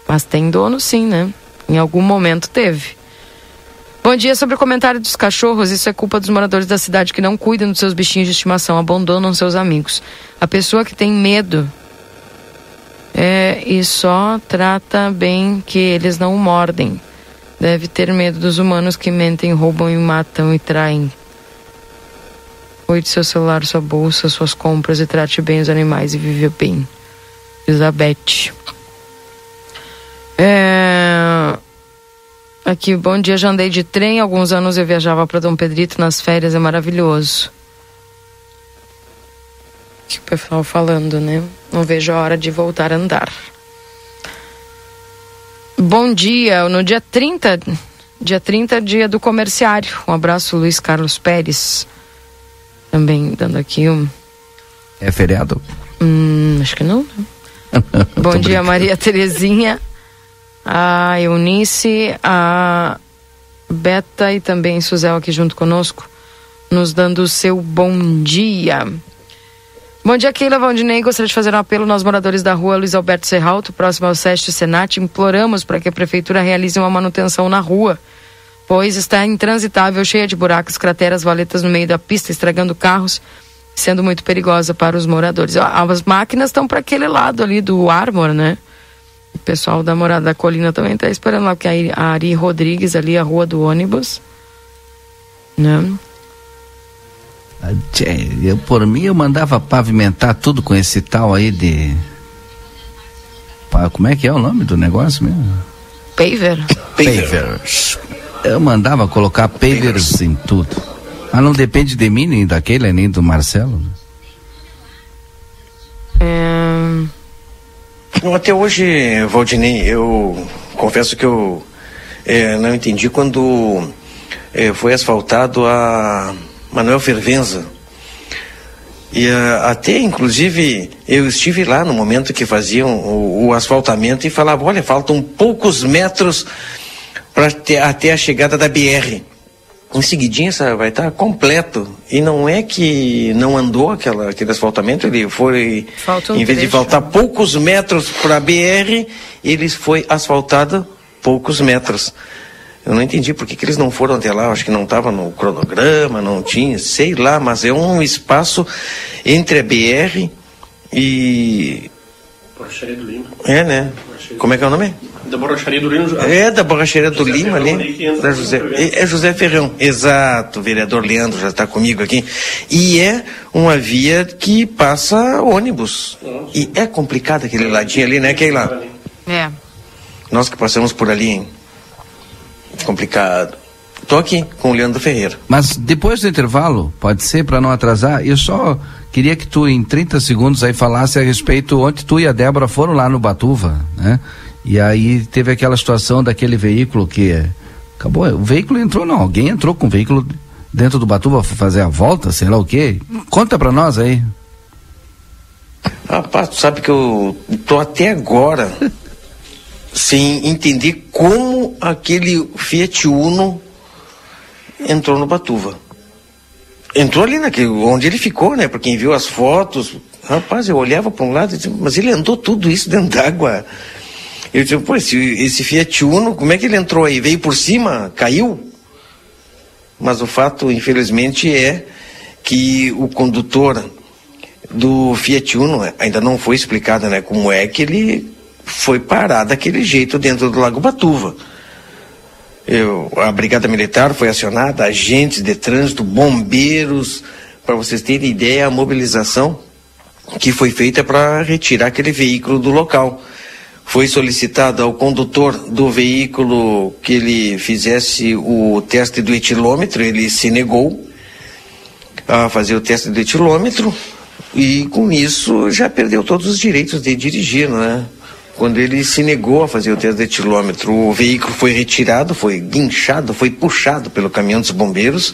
Mas tem dono sim, né? Em algum momento teve. Bom dia, sobre o comentário dos cachorros, isso é culpa dos moradores da cidade que não cuidam dos seus bichinhos de estimação, abandonam seus amigos. A pessoa que tem medo é, e só trata bem que eles não mordem. Deve ter medo dos humanos que mentem, roubam e matam e traem. Cuide seu celular, sua bolsa, suas compras e trate bem os animais e viva bem. Elizabeth. É... Aqui, bom dia, já andei de trem. Alguns anos eu viajava para Dom Pedrito nas férias, é maravilhoso. Que o pessoal falando, né? Não vejo a hora de voltar a andar. Bom dia, no dia 30, dia 30, dia do comerciário. Um abraço, Luiz Carlos Pérez. Também dando aqui um. É feriado? Hum, acho que não. né? *laughs* Bom dia, brincando. Maria Terezinha, a Eunice, a Beta e também Suzel aqui junto conosco, nos dando o seu bom dia. Bom dia, Keila Valdinei. Gostaria de fazer um apelo aos moradores da rua Luiz Alberto Serralto, próximo ao Seste Senat. Imploramos para que a prefeitura realize uma manutenção na rua, pois está intransitável, cheia de buracos, crateras, valetas no meio da pista, estragando carros, sendo muito perigosa para os moradores. Ó, As máquinas estão para aquele lado ali do Armor, né? O pessoal da Morada da Colina também está esperando lá, porque a Ari Rodrigues ali, a rua do ônibus, né? Ah, Eu, por mim, eu mandava pavimentar tudo com esse tal aí de. Como é que é o nome do negócio mesmo? Paver. Pavers. Eu mandava colocar pavers em tudo. Mas não depende de mim, nem daquele, nem do Marcelo. É... Não, até hoje, Valdinei, eu confesso que eu eh, não entendi quando eh, foi asfaltado a Manuel Fervenza. E ah, até, inclusive, eu estive lá no momento que faziam o, o asfaltamento e falavam, olha, faltam poucos metros para até a chegada da BR. Em seguidinha essa vai estar completo. E não é que não andou aquela, aquele asfaltamento, ele foi, Falta um em vez de trecho. faltar poucos metros para a BR, ele foi asfaltado poucos metros. Eu não entendi por que, que eles não foram até lá, eu acho que não estava no cronograma, não tinha, sei lá, mas é um espaço entre a BR e. Borracharia do Lima. É, né? Como é que é o nome? Da borracharia do Lima. É da borracharia do José Lima Ferrão, ali. Da José, programa. é, é José Ferrão, exato. O vereador Leandro já está comigo aqui. E é uma via que passa ônibus. E é complicado aquele ladinho ali, né, Keila? É. Nós que passamos por ali, hein? Complicado. Tô aqui com o Leandro Ferreira. Mas depois do intervalo, pode ser para não atrasar, eu só queria que tu em 30 segundos aí falasse a respeito ontem tu e a Débora foram lá no Batuva, né? E aí teve aquela situação daquele veículo que acabou, o veículo entrou não, alguém entrou com o veículo dentro do Batuva fazer a volta, sei lá o quê. Conta para nós aí. Rapaz, tu sabe que eu tô até agora *laughs* sem entender como aquele Fiat Uno entrou no Batuva. Entrou ali naquele, onde ele ficou, né? Para quem viu as fotos, rapaz, eu olhava para um lado e disse, mas ele andou tudo isso dentro d'água. Eu disse, pô, esse, esse Fiat Uno, como é que ele entrou aí? Veio por cima? Caiu? Mas o fato, infelizmente, é que o condutor do Fiat Uno ainda não foi explicado, né? Como é que ele foi parar daquele jeito dentro do Lago Batuva. Eu, a Brigada Militar foi acionada, agentes de trânsito, bombeiros, para vocês terem ideia, a mobilização que foi feita para retirar aquele veículo do local. Foi solicitado ao condutor do veículo que ele fizesse o teste do etilômetro, ele se negou a fazer o teste do etilômetro e com isso já perdeu todos os direitos de dirigir, né? Quando ele se negou a fazer o teste de etilômetro, o veículo foi retirado, foi guinchado, foi puxado pelo caminhão dos bombeiros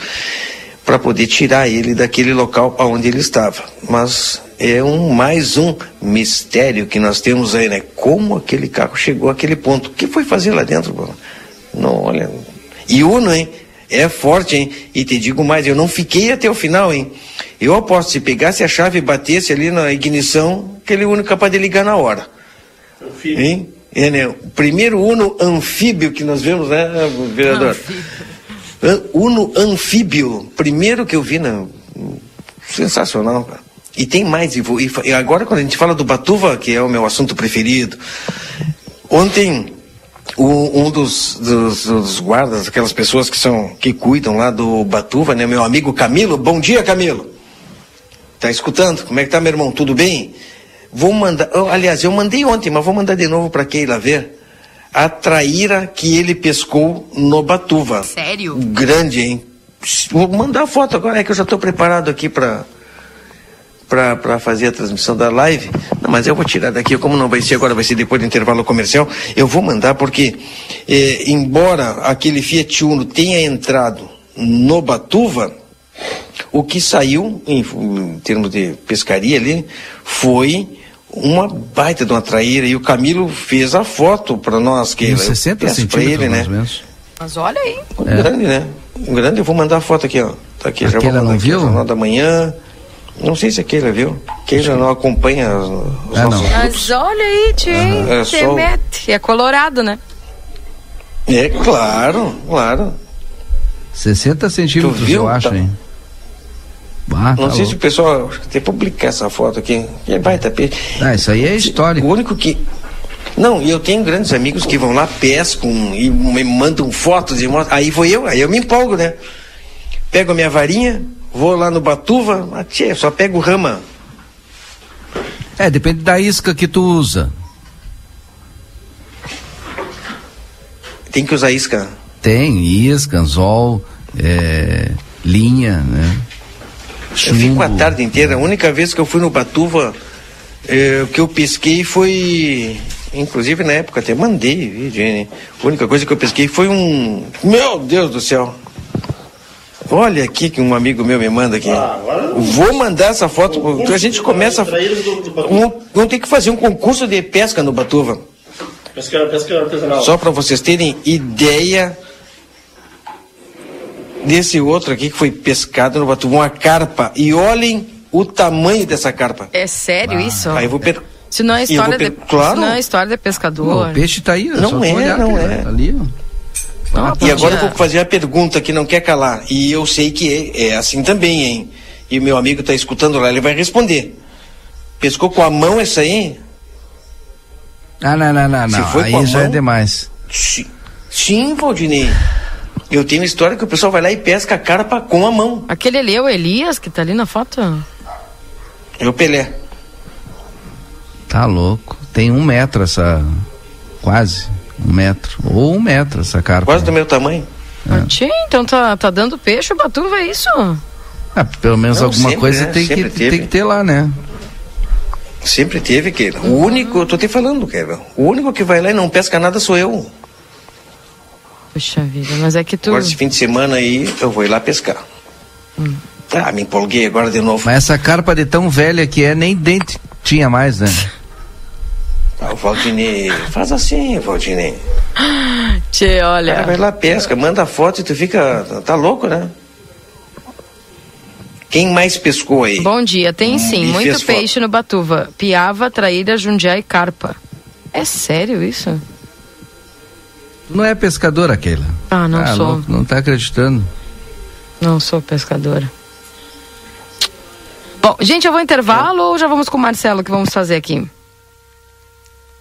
para poder tirar ele daquele local onde ele estava. Mas é um mais um mistério que nós temos aí, né? Como aquele carro chegou àquele ponto? O que foi fazer lá dentro? Não, olha. E Uno, hein? É forte, hein? E te digo mais, eu não fiquei até o final, hein? Eu aposto, se pegasse a chave e batesse ali na ignição, aquele Uno capaz de ligar na hora. Anfíbio. Hein? É, né? O primeiro Uno anfíbio que nós vemos, né, vereador? Anfíbio. Uno anfíbio. Primeiro que eu vi, né? Sensacional, cara. E tem mais, e agora quando a gente fala do Batuva, que é o meu assunto preferido, ontem um dos, dos, dos, guardas, aquelas pessoas que são que cuidam lá do Batuva, né, meu amigo Camilo, bom dia Camilo. Tá escutando? Como é que tá, meu irmão? Tudo bem? Vou mandar, aliás, eu mandei ontem, mas vou mandar de novo para Keila ver. A traíra que ele pescou no Batuva. Sério? Grande, hein? Vou mandar a foto agora, é que eu já estou preparado aqui para para fazer a transmissão da live. Não, mas eu vou tirar daqui, como não vai ser agora, vai ser depois do intervalo comercial. Eu vou mandar porque, eh, embora aquele Fiat Uno tenha entrado no Batuva, o que saiu, em, em termos de pescaria ali, foi uma baita de uma traíra e o Camilo fez a foto para nós que 60 centímetros ele, né? Menos. Mas olha aí. Um é. grande, né? Um grande, eu vou mandar a foto aqui, ó. Tá aqui, Aquela já vou mandar não viu? Jornal da Manhã. Não sei se a Keila viu. Keila não acompanha os, os Ah, nossos não. Mas olha aí, tio. Aham. É só mete. É colorado, né? É, claro, claro. 60 centímetros, eu acho, Tá- hein? Ah, Não tá sei se o louco. pessoal que publicar essa foto aqui. É baita peixe. Ah, isso aí é histórico. O único que. Não, e eu tenho grandes amigos que vão lá, pescam e me mandam fotos e mostram. Aí vou eu, aí eu me empolgo, né? Pego a minha varinha, vou lá no Batuva, ah, tchê, só pego rama. É, depende da isca que tu usa. Tem que usar isca. Tem isca, anzol, é, linha, né? Eu fico a Chumbo. tarde inteira. A única vez que eu fui no Batuva, eh, o que eu pesquei foi. Inclusive na época até mandei vídeo? A única coisa que eu pesquei foi um. Meu Deus do céu! Olha aqui que um amigo meu me manda aqui. Vou mandar essa foto. porque A gente começa. Vamos vamos ter que fazer um concurso de pesca no Batuva. Pesca, pesca artesanal. Só para vocês terem ideia desse outro aqui que foi pescado no Batuva, uma carpa. E olhem o tamanho dessa carpa. É sério isso? Aí eu vou per... Se não é história, vou per- de, claro. se não é história de pescador. Pô, o peixe tá aí, Não é, olhar não é. ó, Ali, ó. Não, E agora eu vou fazer a pergunta que não quer calar. E eu sei que é, é assim também, hein? E o meu amigo está escutando lá, ele vai responder. Pescou com a mão essa aí? Ah, não, não, não, Se não. foi Aí com a já é mão? demais. Sim, sim, Valdinei. Eu tenho história que o pessoal vai lá e pesca a carpa com a mão. Aquele ali é o Elias que tá ali na foto? É o Pelé. Tá louco. Tem um metro essa. Quase. Um metro. Ou um metro essa carpa. Quase do meu tamanho. Ah, tchê, então tá, tá dando peixe o Batuva, é isso? Ah, pelo menos Não, alguma sempre, coisa né? tem, que, teve. tem que ter lá, né? Sempre teve que. O único, eu tô te falando, Kevin. O único que vai lá e não pesca nada sou eu. Puxa vida, mas é que tu. Agora esse fim de semana aí eu vou ir lá pescar. Ah, me empolguei agora de novo. Mas essa carpa de tão velha que é, nem dente tinha mais, né? Ah, o Valdinei, faz assim, Valdinei. *gasps* Tchê, Cara, olha. vai lá, pesca, manda foto e tu fica. Tá louco, né? Quem mais pescou aí? Bom dia, tem Hum, sim, e muito fez foto. peixe no Batuva. Piava, traíra, jundiá e carpa. É sério isso? Não é pescadora, Keila. Ah, não ah, sou. Não, não tá acreditando. Não sou pescadora. Bom, gente, eu vou intervalo ou já vamos com o Marcelo que vamos fazer aqui?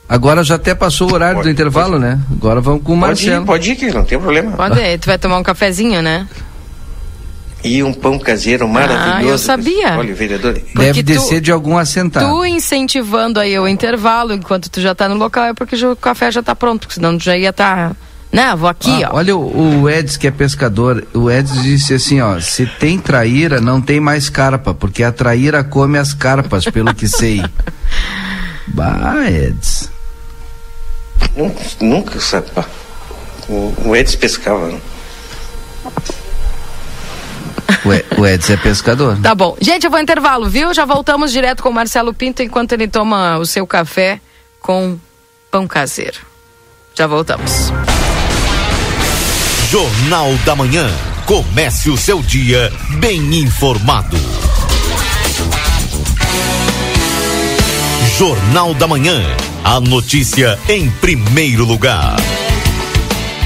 Agora já até passou o horário Pode- do intervalo, né? Agora vamos com o Pode Marcelo. ir, pode ir, que não tem problema. Pode ir, tu vai tomar um cafezinho, né? E um pão caseiro maravilhoso. Ah, eu sabia. Olha, vereador. Deve Porque tu- descer de algum assentado. Tu incentivando aí o intervalo enquanto tu já tá no local é porque o café já tá pronto, porque senão tu já ia tá. Né, vou aqui, Ah, ó. olha o, o Eds que é pescador, o Eds disse assim, ó, se tem traíra, não tem mais carpa, porque a traíra come as carpas, pelo que sei. *laughs* Bah, Eds. Nunca, nunca sabe. pá. O, o Edson pescava. né? O, E- o Eds é pescador. Tá bom. Gente, eu vou intervalo, viu? Já voltamos direto com o Marcelo Pinto enquanto ele toma o seu café com pão caseiro. Já voltamos. Jornal da Manhã. Comece o seu dia bem informado. Jornal da Manhã. A notícia em primeiro lugar.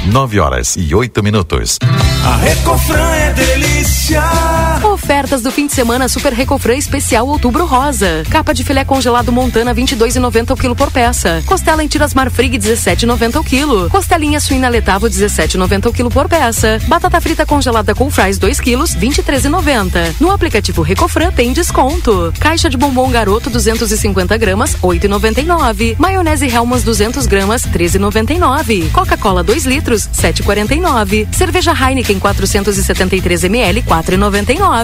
9 horas e 8 minutos. A Recofran é delícia. 家 Ofertas do fim de semana Super Recofran Especial Outubro Rosa. Capa de filé congelado Montana 22,90 o quilo por peça. Costela em tiras Marfrig 17,90 o quilo. Costelinha suína Letavo 17,90 o quilo por peça. Batata frita congelada com fries 2 quilos 23,90. No aplicativo Recofran tem desconto. Caixa de bombom Garoto 250 gramas 8,99. Maionese Helmans 200 gramas 13,99. Coca-Cola 2 litros 7,49. Cerveja Heineken 473 ml 4,99.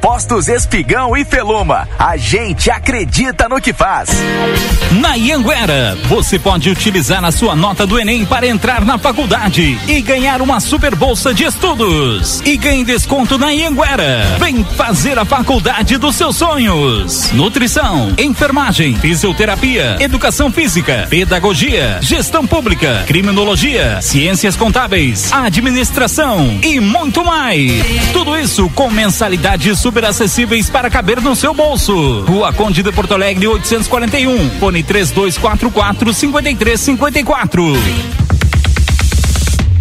Postos Espigão e Feluma. A gente acredita no que faz. Na Ianguera, você pode utilizar a sua nota do Enem para entrar na faculdade e ganhar uma super bolsa de estudos. E ganhe desconto na Ianguera. Vem fazer a faculdade dos seus sonhos. Nutrição, enfermagem, fisioterapia, educação física, pedagogia, gestão pública, criminologia, ciências contábeis, administração e muito mais. Tudo isso com mensalidades super acessíveis para caber no seu bolso. Rua Conde de Porto Alegre 841, fone 3244 5354.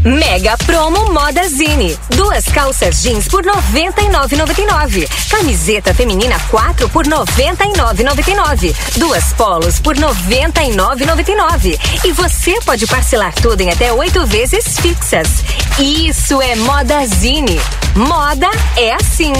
Mega Promo Moda Zine. Duas calças jeans por 99,99. Camiseta feminina 4 por 99,99. Duas polos por 99,99. E você pode parcelar tudo em até oito vezes fixas. Isso é Moda Zine. Moda é assim.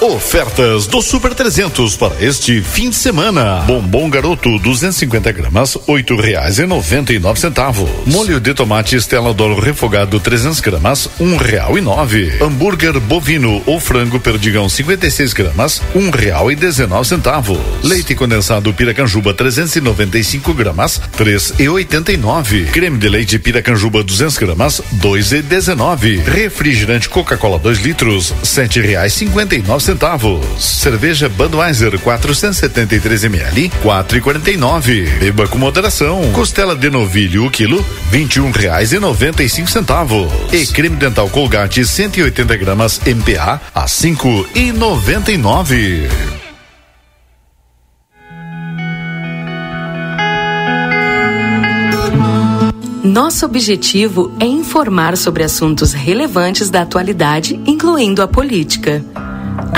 Ofertas do Super 300 para este fim de semana. Bombom Garoto 250 gramas, oito reais e noventa e nove centavos. Molho de tomate Stella Dolo refogado 300 gramas, um real e nove. Hambúrguer bovino ou frango perdigão 56 gramas, um real e dezenove centavos. Leite condensado Piracanjuba 395 gramas, três e oitenta e nove. Creme de leite Piracanjuba 200 gramas, dois e dezenove. Refrigerante Coca-Cola 2 litros, sete reais cinquenta e nove centavos. Cerveja Budweiser 473 ml, quatro e quarenta e nove. Beba com moderação. Costela de novilho o quilo, vinte e um reais e noventa e cinco centavos. E creme dental Colgate 180 gramas MPA a cinco e noventa e nove. Nosso objetivo é informar sobre assuntos relevantes da atualidade, incluindo a política.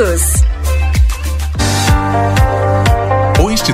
todos.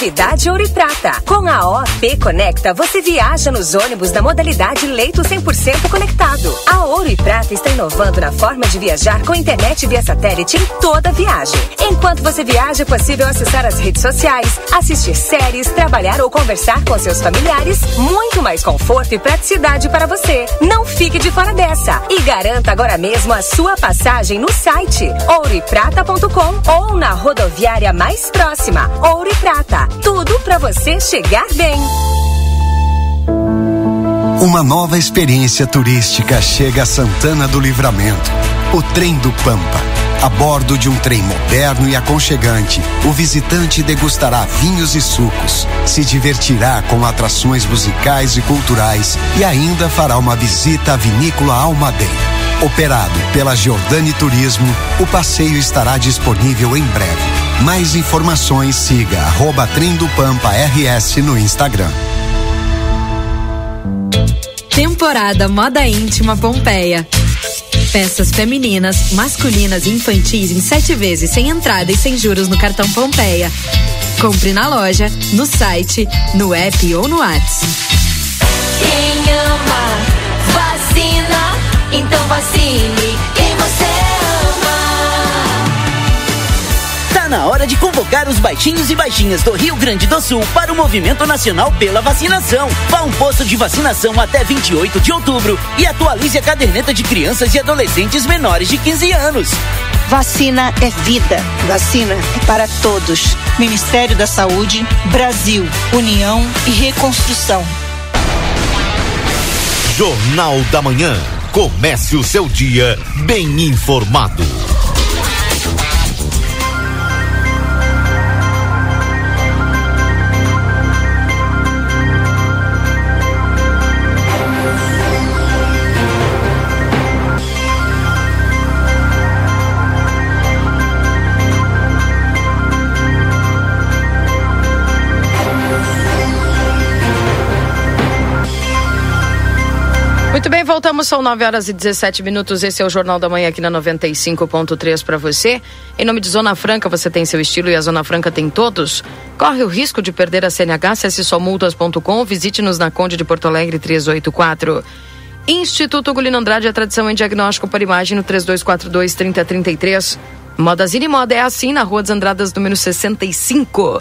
Novidade Ouro e Prata. Com a OP Conecta, você viaja nos ônibus da modalidade leito 100% conectado. A Ouro e Prata está inovando na forma de viajar com internet via satélite em toda viagem. Enquanto você viaja, é possível acessar as redes sociais, assistir séries, trabalhar ou conversar com seus familiares. Muito mais conforto e praticidade para você. Não fique de fora dessa e garanta agora mesmo a sua passagem no site ouroeprata.com ou na rodoviária mais próxima. Ouro e Prata tudo para você chegar bem. Uma nova experiência turística chega a Santana do Livramento. O Trem do Pampa. A bordo de um trem moderno e aconchegante, o visitante degustará vinhos e sucos, se divertirá com atrações musicais e culturais e ainda fará uma visita à vinícola Almaden. Operado pela Giordani Turismo, o passeio estará disponível em breve. Mais informações siga arroba Pampa RS no Instagram. Temporada Moda Íntima Pompeia. Peças femininas, masculinas e infantis em sete vezes sem entrada e sem juros no cartão Pompeia. Compre na loja, no site, no app ou no WhatsApp. Quem ama, vacina, então vacine na hora de convocar os baixinhos e baixinhas do Rio Grande do Sul para o movimento nacional pela vacinação. Vá a um posto de vacinação até 28 de outubro e atualize a caderneta de crianças e adolescentes menores de 15 anos. Vacina é vida. Vacina é para todos. Ministério da Saúde, Brasil, União e Reconstrução. Jornal da Manhã. Comece o seu dia bem informado. Voltamos, são 9 horas e 17 minutos. Esse é o Jornal da Manhã aqui na 95.3 para você. Em nome de Zona Franca, você tem seu estilo e a Zona Franca tem todos. Corre o risco de perder a CNH, acesse somultas.com, visite-nos na Conde de Porto Alegre 384. Instituto Gulino Andrade, a tradição em diagnóstico para imagem no 3242 3033. Modazine Moda é assim na Rua dos Andradas, número 65.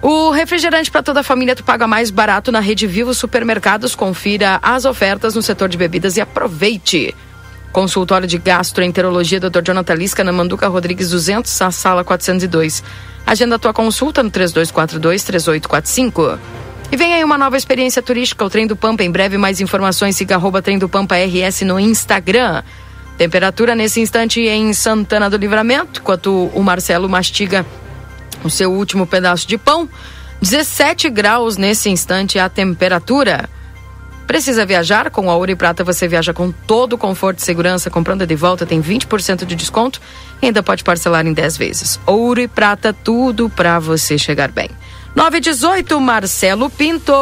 O refrigerante para toda a família tu paga mais barato na Rede Vivo Supermercados. Confira as ofertas no setor de bebidas e aproveite. Consultório de Gastroenterologia Dr. Jonathan Lisca na Manduca Rodrigues 200, a sala 402. Agenda tua consulta no 3242 3845. E vem aí uma nova experiência turística, o Trem do Pampa. Em breve, mais informações, siga arroba Trem do Pampa RS no Instagram. Temperatura nesse instante em Santana do Livramento, enquanto o Marcelo mastiga o seu último pedaço de pão. 17 graus nesse instante a temperatura. Precisa viajar? Com a Ouro e Prata você viaja com todo o conforto e segurança. Comprando de volta tem 20% de desconto e ainda pode parcelar em 10 vezes. Ouro e Prata, tudo para você chegar bem. 918 Marcelo Pinto.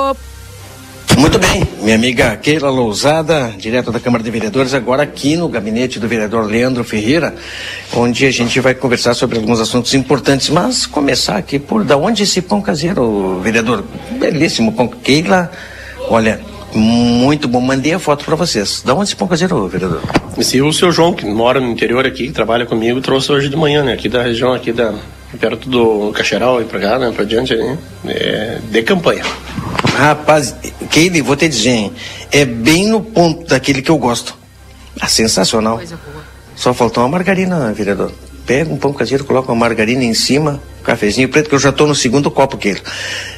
Muito bem, minha amiga Keila Lousada, direto da Câmara de Vereadores, agora aqui no gabinete do vereador Leandro Ferreira, onde a gente vai conversar sobre alguns assuntos importantes, mas começar aqui por da onde esse pão caseiro, vereador? Belíssimo pão. Keila, olha, muito bom. Mandei a foto para vocês. Da onde esse pão caseiro, vereador? Esse é o seu João, que mora no interior aqui, trabalha comigo, trouxe hoje de manhã, né? Aqui da região aqui da perto do Caxeral e pra cá, né? Pra diante aí. É, de campanha. Rapaz, Keile, vou te dizer, hein? é bem no ponto daquele que eu gosto. Ah, sensacional. Só faltou uma margarina, vereador. Pega um pão caseiro, coloca uma margarina em cima, um cafezinho preto, que eu já estou no segundo copo, Keile.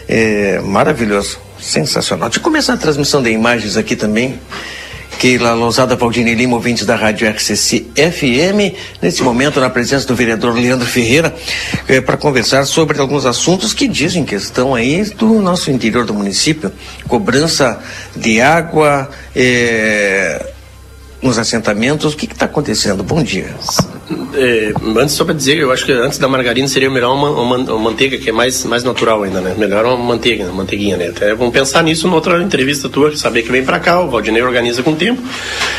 É maravilhoso, sensacional. Deixa eu começar a transmissão de imagens aqui também. Keila Lousada Valdini Lima, ouvintes da Rádio RCC FM, nesse momento na presença do vereador Leandro Ferreira, eh, para conversar sobre alguns assuntos que dizem que estão aí do nosso interior do município, cobrança de água eh, nos assentamentos, o que está acontecendo? Bom dia. É, antes, só para dizer, eu acho que antes da margarina seria melhor uma, uma, uma, manteiga que é mais, mais natural ainda, né? Melhor uma manteiga, uma manteiguinha, né? Até vamos pensar nisso noutra entrevista tua, saber que vem para cá, o Valdinei organiza com o tempo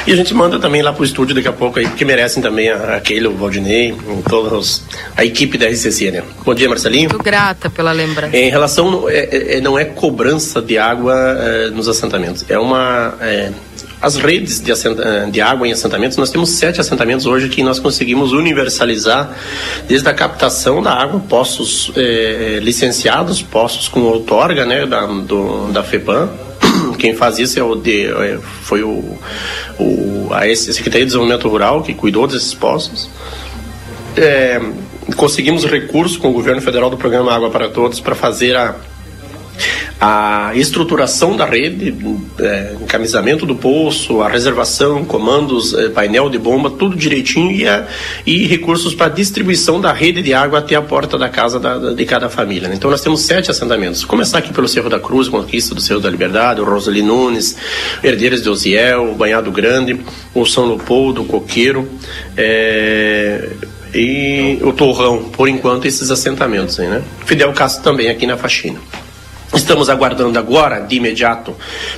e a gente manda também lá pro estúdio daqui a pouco aí, porque merecem também a, aquele, o Valdinei, todos, a equipe da RCC, né? Bom dia, Marcelinho. Muito grata pela lembrança. Em relação, é, é, não é cobrança de água é, nos assentamentos, é uma é, as redes de, de, água em assentamentos, nós temos sete assentamentos hoje que nós conseguimos universalizar desde a captação da água, poços eh, licenciados, poços com outorga né, da, do, da FEPAM. *clears throat* Quem faz isso é o de, é, foi o, o, a Secretaria de Desenvolvimento Rural que cuidou desses poços. É, conseguimos recursos com o governo federal do programa Água para Todos para fazer a a estruturação da rede, é, encaminhamento do poço, a reservação, comandos, é, painel de bomba, tudo direitinho e, a, e recursos para distribuição da rede de água até a porta da casa da, da, de cada família. Né? Então nós temos sete assentamentos. Começar aqui pelo Cerro da Cruz, Conquista do Cerro da Liberdade, o Rosali Nunes, Herdeiras de Osiel, o Banhado Grande, o São Leopoldo, o Coqueiro. É, e o Torrão, por enquanto, esses assentamentos aí, né? Fidel Castro também aqui na faxina. Estamos aguardando agora, de imediato,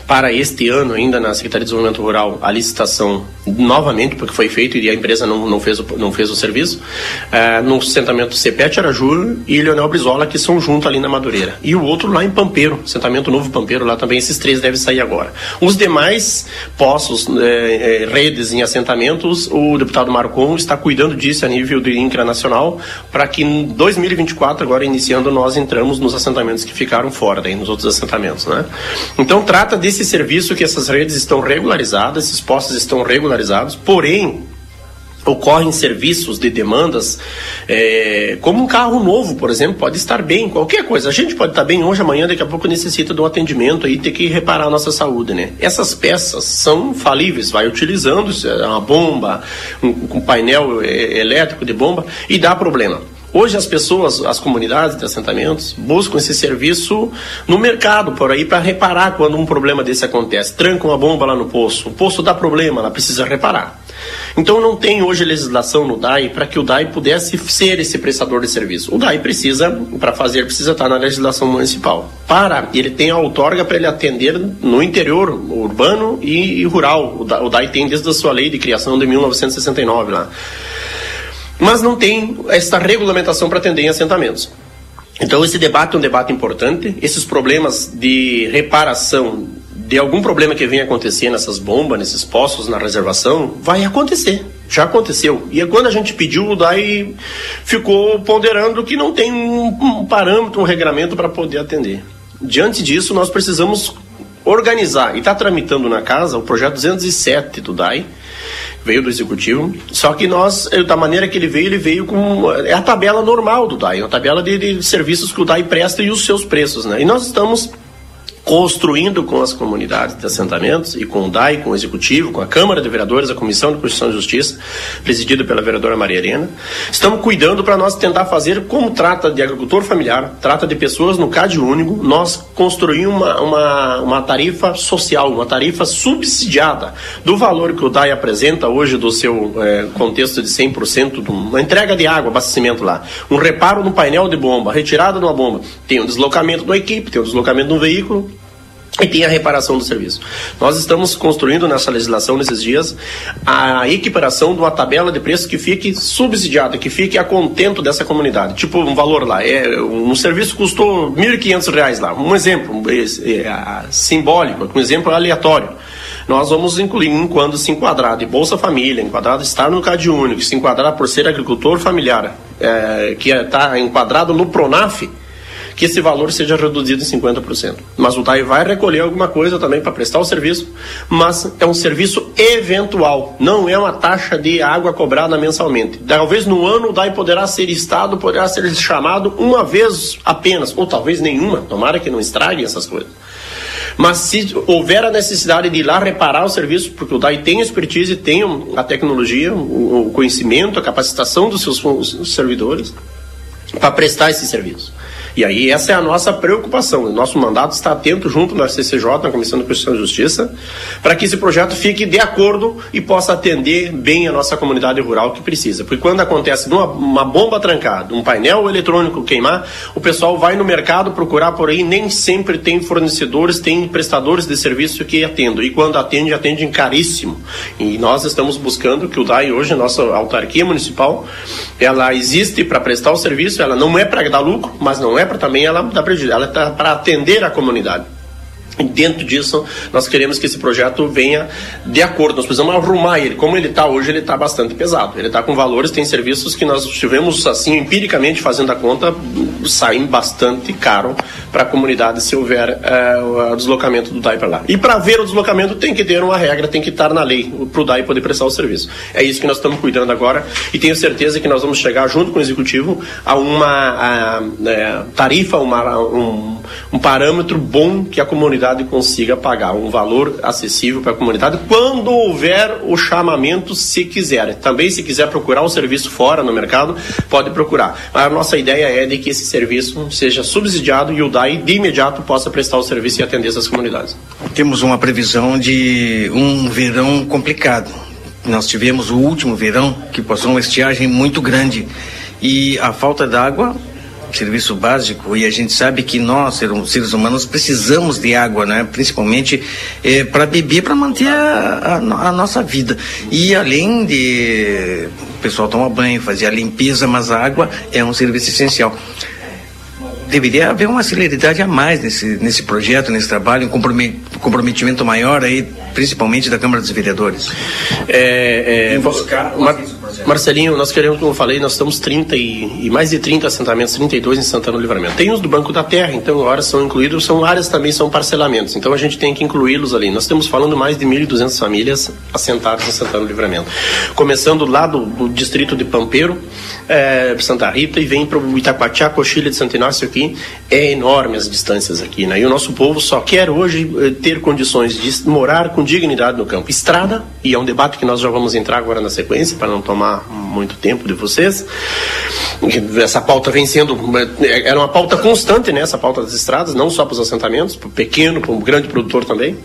para este ano, ainda na Secretaria de Desenvolvimento Rural, a licitação novamente, porque foi feito e a empresa não, não, fez, o, não fez o serviço, uh, no assentamento Cepete Araju e Leonel Brizola, que são junto ali na Madureira. E o outro lá em Pampeiro, assentamento Novo Pampeiro, lá também, esses três devem sair agora. Os demais poços, eh, eh, redes em assentamentos, o deputado Marcon está cuidando disso a nível do INCRA Nacional, para que em 2024, agora iniciando, nós entramos nos assentamentos que ficaram fora daí nos outros assentamentos, né? Então trata desse serviço que essas redes estão regularizadas, esses postos estão regularizados, porém ocorrem serviços de demandas, é, como um carro novo, por exemplo, pode estar bem, qualquer coisa. A gente pode estar bem hoje, amanhã, daqui a pouco necessita de um atendimento e ter que reparar a nossa saúde, né? Essas peças são falíveis, vai utilizando é uma bomba, um, um painel é, elétrico de bomba e dá problema. Hoje as pessoas, as comunidades de assentamentos, buscam esse serviço no mercado, por aí, para reparar quando um problema desse acontece. Tranca uma bomba lá no poço, o poço dá problema, ela precisa reparar. Então não tem hoje legislação no DAI para que o DAI pudesse ser esse prestador de serviço. O DAI precisa, para fazer, precisa estar na legislação municipal. Para, ele tem a outorga para ele atender no interior urbano e, e rural. O DAI tem desde a sua lei de criação de 1969 lá mas não tem essa regulamentação para atender em assentamentos. Então esse debate é um debate importante. Esses problemas de reparação de algum problema que venha acontecer nessas bombas, nesses poços, na reservação, vai acontecer. Já aconteceu. E quando a gente pediu, daí ficou ponderando que não tem um, um parâmetro, um regramento para poder atender. Diante disso, nós precisamos organizar e está tramitando na casa o projeto 207 do DAI, veio do executivo. Só que nós, eh, da maneira que ele veio, ele veio com é a tabela normal do DAI, a tabela de, de serviços que o DAI presta e os seus preços, né? E nós estamos construindo com as comunidades de assentamentos e com o DAI, com o Executivo, com a Câmara de Vereadores, a Comissão de Constituição e Justiça, presidida pela vereadora Maria Arena. Estamos cuidando para nós tentar fazer, como trata de agricultor familiar, trata de pessoas no CAD único, nós construir uma, uma, uma tarifa social, uma tarifa subsidiada do valor que o DAI apresenta hoje do seu é, contexto de 100%, de uma entrega de água, abastecimento lá, um reparo no painel de bomba, retirada de uma bomba, tem um deslocamento da equipe, tem um deslocamento de um veículo, e tem a reparação do serviço. Nós estamos construindo nessa legislação nesses dias a equiparação de uma tabela de preços que fique subsidiada, que fique a contento dessa comunidade. Tipo um valor lá, é um serviço custou R$ 1.500 lá. Um exemplo é, é, simbólico, um exemplo aleatório. Nós vamos incluir, quando se enquadrar de Bolsa Família, enquadrado estar no Cade Único, se enquadrar por ser agricultor familiar, é, que está enquadrado no Pronaf, que esse valor seja reduzido em 50%. Mas o DAI vai recolher alguma coisa também para prestar o serviço, mas é um serviço eventual, não é uma taxa de água cobrada mensalmente. Talvez no ano o DAI poderá ser estado, poderá ser chamado uma vez apenas, ou talvez nenhuma, tomara que não estraguem essas coisas. Mas se houver a necessidade de ir lá reparar o serviço, porque o DAI tem expertise, tem a tecnologia, o conhecimento, a capacitação dos seus servidores para prestar esse serviço. E aí essa é a nossa preocupação. O nosso mandato está atento junto na CCJ, na Comissão de Constituição e Justiça, para que esse projeto fique de acordo e possa atender bem a nossa comunidade rural que precisa. Porque quando acontece uma, uma bomba trancada, um painel eletrônico queimar, o pessoal vai no mercado procurar por aí, nem sempre tem fornecedores, tem prestadores de serviço que atendam. E quando atende, atende caríssimo. E nós estamos buscando que o DAI hoje, nossa autarquia municipal, ela existe para prestar o serviço, ela não é para dar lucro, mas não é para também ela dar prejuízo, ela está para atender a comunidade. E dentro disso, nós queremos que esse projeto venha de acordo. Nós precisamos arrumar ele. Como ele está hoje, ele está bastante pesado. Ele está com valores, tem serviços que nós tivemos, assim, empiricamente fazendo a conta, saem bastante caro para a comunidade se houver é, o deslocamento do DAI para lá. E para ver o deslocamento, tem que ter uma regra, tem que estar na lei para o DAI poder prestar o serviço. É isso que nós estamos cuidando agora e tenho certeza que nós vamos chegar, junto com o Executivo, a uma a, a, é, tarifa, uma, um, um parâmetro bom que a comunidade comunidade consiga pagar um valor acessível para a comunidade quando houver o chamamento, se quiser. Também, se quiser procurar um serviço fora no mercado, pode procurar. A nossa ideia é de que esse serviço seja subsidiado e o DAI de imediato possa prestar o serviço e atender essas comunidades. Temos uma previsão de um verão complicado. Nós tivemos o último verão que passou uma estiagem muito grande e a falta d'água serviço básico e a gente sabe que nós, seres humanos, precisamos de água, né? Principalmente eh, para beber, para manter a, a, a, nossa vida. E além de o pessoal tomar banho, fazer a limpeza, mas a água é um serviço essencial deveria haver uma celeridade a mais nesse, nesse projeto, nesse trabalho, um comprometimento maior aí, principalmente da Câmara dos Vereadores. É, é, buscar Mar, Marcelinho, nós queremos, como eu falei, nós estamos 30 e, e, mais de 30 assentamentos, 32 em Santana do Livramento. Tem os do Banco da Terra, então agora são incluídos, são áreas também, são parcelamentos, então a gente tem que incluí-los ali. Nós estamos falando mais de 1.200 famílias assentadas em Santana do Livramento. Começando lá do, do distrito de Pampeiro, é, Santa Rita, e vem para o Itacoatiá, Coxilha de Santo Inácio aqui, é enorme as distâncias aqui, né? E o nosso povo só quer hoje eh, ter condições de morar com dignidade no campo. Estrada, e é um debate que nós já vamos entrar agora na sequência, para não tomar muito tempo de vocês. Essa pauta vem sendo, era uma pauta constante, né? Essa pauta das estradas, não só para os assentamentos, para o pequeno, para o grande produtor também.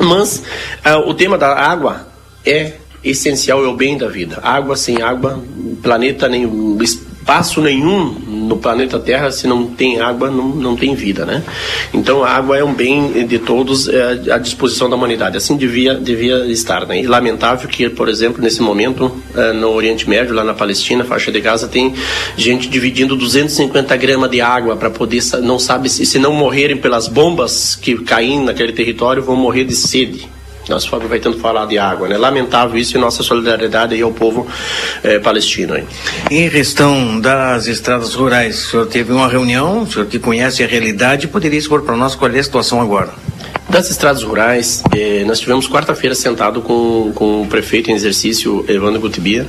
Mas uh, o tema da água é essencial, é o bem da vida. Água sem água, planeta nenhum, espaço nenhum no planeta Terra se não tem água não, não tem vida né? Então a água é um bem de todos é, à disposição da humanidade. Assim devia devia estar né? E lamentável que por exemplo nesse momento é, no Oriente Médio lá na Palestina faixa de Gaza tem gente dividindo 250 gramas de água para poder não sabe se, se não morrerem pelas bombas que caem naquele território vão morrer de sede nós aproveitando falar de água, né? Lamentável isso e nossa solidariedade aí ao povo eh, palestino. Hein? Em questão das estradas rurais, o senhor teve uma reunião, o senhor que conhece a realidade, poderia expor para nós qual é a situação agora? Das estradas rurais, eh, nós tivemos quarta-feira sentado com, com o prefeito em exercício, Evandro Gutibia,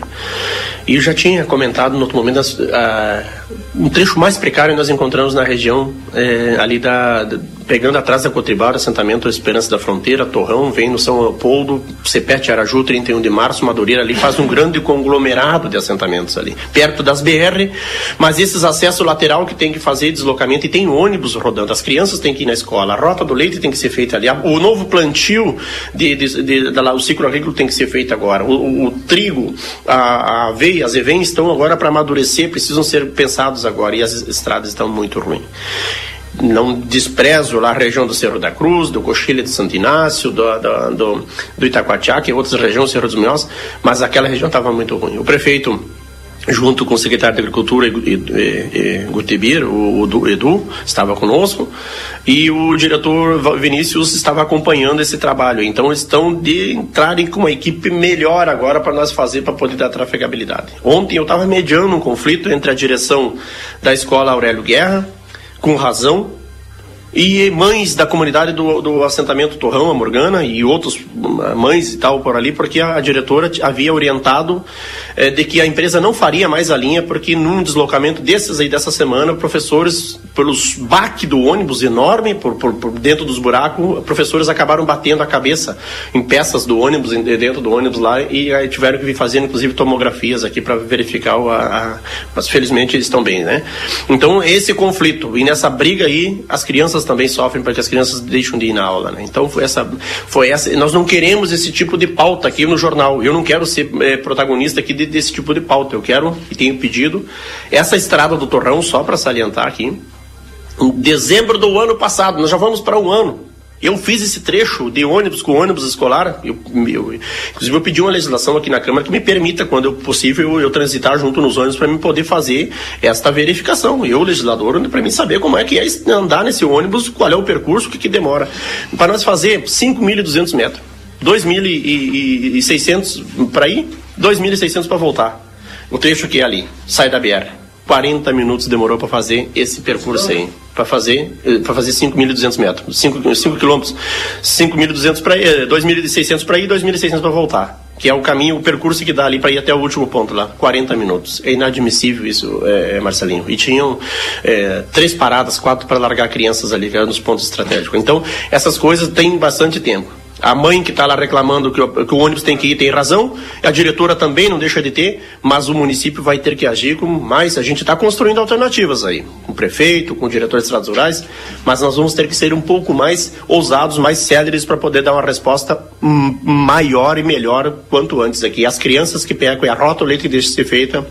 e eu já tinha comentado no outro momento, uh, um trecho mais precário nós encontramos na região eh, ali da, da, pegando atrás da Cotribara, assentamento Esperança da Fronteira, Torrão, vem no São Leopoldo, Cepete Araju, 31 de março, Madureira, ali faz um grande conglomerado de assentamentos ali, perto das BR, mas esses acessos lateral que tem que fazer deslocamento e tem ônibus rodando, as crianças têm que ir na escola, a rota do leite tem que ser feita feita ali. O novo plantio de, de, de, de o ciclo agrícolo tem que ser feito agora. O, o, trigo, a, a aveia, as evens estão agora para amadurecer, precisam ser pensados agora e as estradas estão muito ruins não desprezo lá a região do Cerro da Cruz, do Coxilha de Santo Inácio, do, do, do, do Itacoatiá, que é outras regiões, Cerro dos Minhos, mas aquela região estava muito ruim. O prefeito junto com o secretário de Agricultura, Gutibir, o Edu, estava conosco, e o diretor Vinícius estava acompanhando esse trabalho. Então, estão de entrarem com uma equipe melhor agora para nós fazer, para poder dar trafegabilidade. Ontem eu estava mediando um conflito entre a direção da escola Aurélio Guerra, com razão, e mães da comunidade do, do assentamento Torrão, a Morgana, e outros mães e tal por ali, porque a, diretora havia orientado é, de que a empresa não faria mais a linha, porque num deslocamento desses aí dessa semana, professores, pelos baque do ônibus enorme, por, por, por, dentro dos buracos, professores acabaram batendo a cabeça em peças do ônibus, dentro do ônibus lá, e aí tiveram que vir fazendo, inclusive, tomografias aqui para verificar a, a, Mas felizmente eles estão bem, né? Então, esse conflito, e nessa briga aí, as crianças também sofrem porque as crianças deixam de ir na aula, né? Então, foi essa. Foi essa nós não queremos esse tipo de pauta aqui no jornal. Eu não quero ser é, protagonista aqui de, desse tipo de pauta. Eu quero e tenho pedido essa estrada do Torrão, só para salientar aqui, em dezembro do ano passado, nós já vamos para um ano. Eu fiz esse trecho de ônibus com ônibus escolar. Eu, eu, inclusive, eu pedi uma legislação aqui na Câmara que me permita, quando possível, eu transitar junto nos ônibus para poder fazer esta verificação. Eu, legislador, para mim saber como é que é andar nesse ônibus, qual é o percurso, o que, que demora. Para nós fazer 5.200 metros, 2.600 para ir, 2.600 para voltar. O trecho que é ali, sai da BR. 40 minutos demorou para fazer esse percurso aí. Para fazer, eh, para fazer 5.200 metros. 5, 5 quilômetros. 5.200 para ir, 2.600 para ir, 2.600 para voltar. Que é o caminho, o percurso que dá ali para ir até o último ponto lá. 40 minutos. É inadmissível isso, é, Marcelinho. E tinham é, três paradas, quatro para largar crianças ali, nos pontos estratégicos. Então, essas coisas têm bastante tempo. A mãe que está lá reclamando que o, que o, ônibus tem que ir tem razão, a diretora também não deixa de ter, mas o município vai ter que agir com mais. A gente está construindo alternativas aí, com o prefeito, com o diretor de estradas rurais, mas nós vamos ter que ser um pouco mais ousados, mais céleres para poder dar uma resposta maior e melhor quanto antes aqui. As crianças que pegam e a rota o leite que deixa de ser feita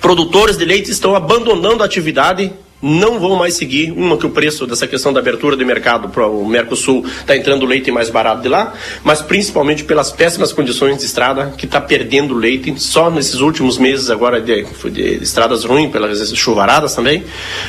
Produtores de leite estão abandonando a atividade não vão mais seguir uma que o preço dessa questão da abertura de mercado para o Mercosul está entrando leite mais barato de lá, mas principalmente pelas péssimas condições de estrada que está perdendo leite só nesses últimos meses agora de, de estradas ruins pelas chuvaradas também.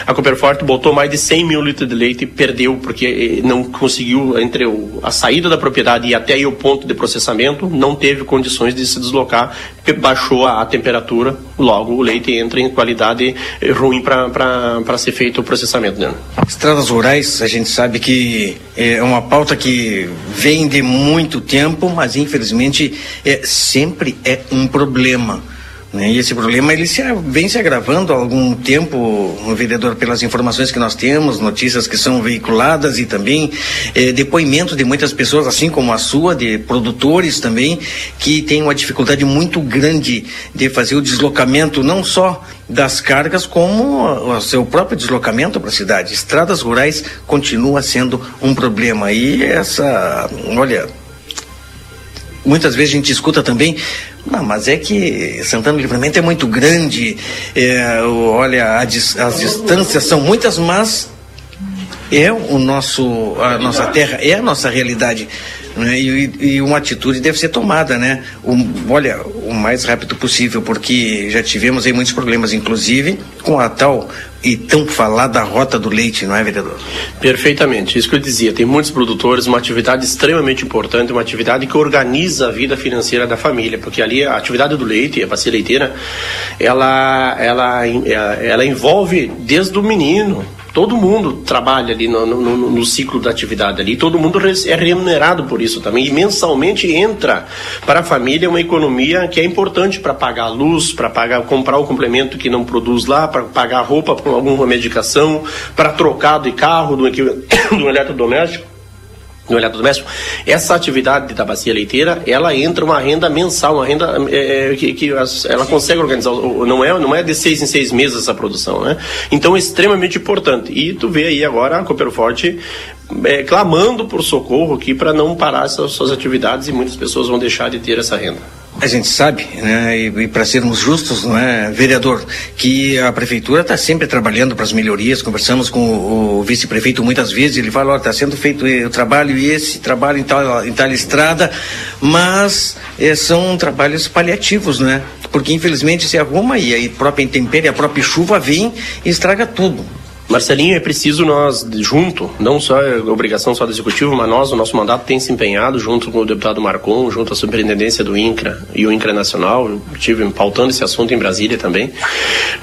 A Copperforte botou mais de 100 mil litros de leite e perdeu porque eh, não conseguiu entre o, a saída da propriedade e até o ponto de processamento não teve condições de se deslocar, baixou a, temperatura, logo o leite entra em qualidade ruim para ser feito o processamento dela. Estradas rurais, a gente sabe que é uma pauta que vem de muito tempo, mas infelizmente é, sempre é um problema. Né? E esse problema ele se, vem se agravando há algum tempo, vereador, pelas informações que nós temos, notícias que são veiculadas e também eh, depoimentos de muitas pessoas, assim como a sua, de produtores também, que têm uma dificuldade muito grande de fazer o deslocamento, não só das cargas, como o seu próprio deslocamento para a cidade. Estradas rurais continua sendo um problema. E essa, olha, muitas vezes a gente escuta também não, mas é que Santana do Livramento é muito grande, é, olha, as distâncias são muitas, mas é o nosso, a nossa terra, é a nossa realidade. Né? E, e, uma atitude deve ser tomada, né? O, olha, o mais rápido possível, porque já tivemos aí muitos problemas, inclusive com a tal e tão falada rota do leite, não é, vereador? Perfeitamente, isso que eu dizia. Tem muitos produtores, uma atividade extremamente importante, uma atividade que organiza a vida financeira da família, porque ali a atividade do leite, a bacia leiteira, ela, ela, ela envolve desde o menino, todo mundo trabalha ali no, no, no, ciclo da atividade ali, todo mundo é remunerado por isso também, e mensalmente entra para a família uma economia que é importante para pagar a luz, para pagar, comprar o complemento que não produz lá, para pagar roupa, para alguma medicação, para trocar de carro, do, *coughs* do eletrodoméstico no eletrodoméstico, essa atividade da bacia leiteira, ela entra uma renda mensal, uma renda é, que, que ela consegue organizar, não é, não é de seis em seis meses essa produção, né? Então é extremamente importante. E tu vê aí agora a Cooper Forte é, clamando por socorro aqui para não parar essas suas atividades e muitas pessoas vão deixar de ter essa renda. A gente sabe, né, e, e para sermos justos, não é, vereador, que a prefeitura está sempre trabalhando para as melhorias. Conversamos com o, o vice-prefeito muitas vezes, ele fala: está sendo feito o trabalho e esse trabalho em tal, em tal estrada, mas é, são trabalhos paliativos, né? Porque infelizmente se arruma e a própria intempérie, a própria chuva vem e estraga tudo. Marcelinho, é preciso nós, junto, não só é obrigação só do Executivo, mas nós, o nosso mandato tem se empenhado, junto com o deputado Marcon, junto à superintendência do INCRA e o INCRA Nacional, eu tive pautando esse assunto em Brasília também,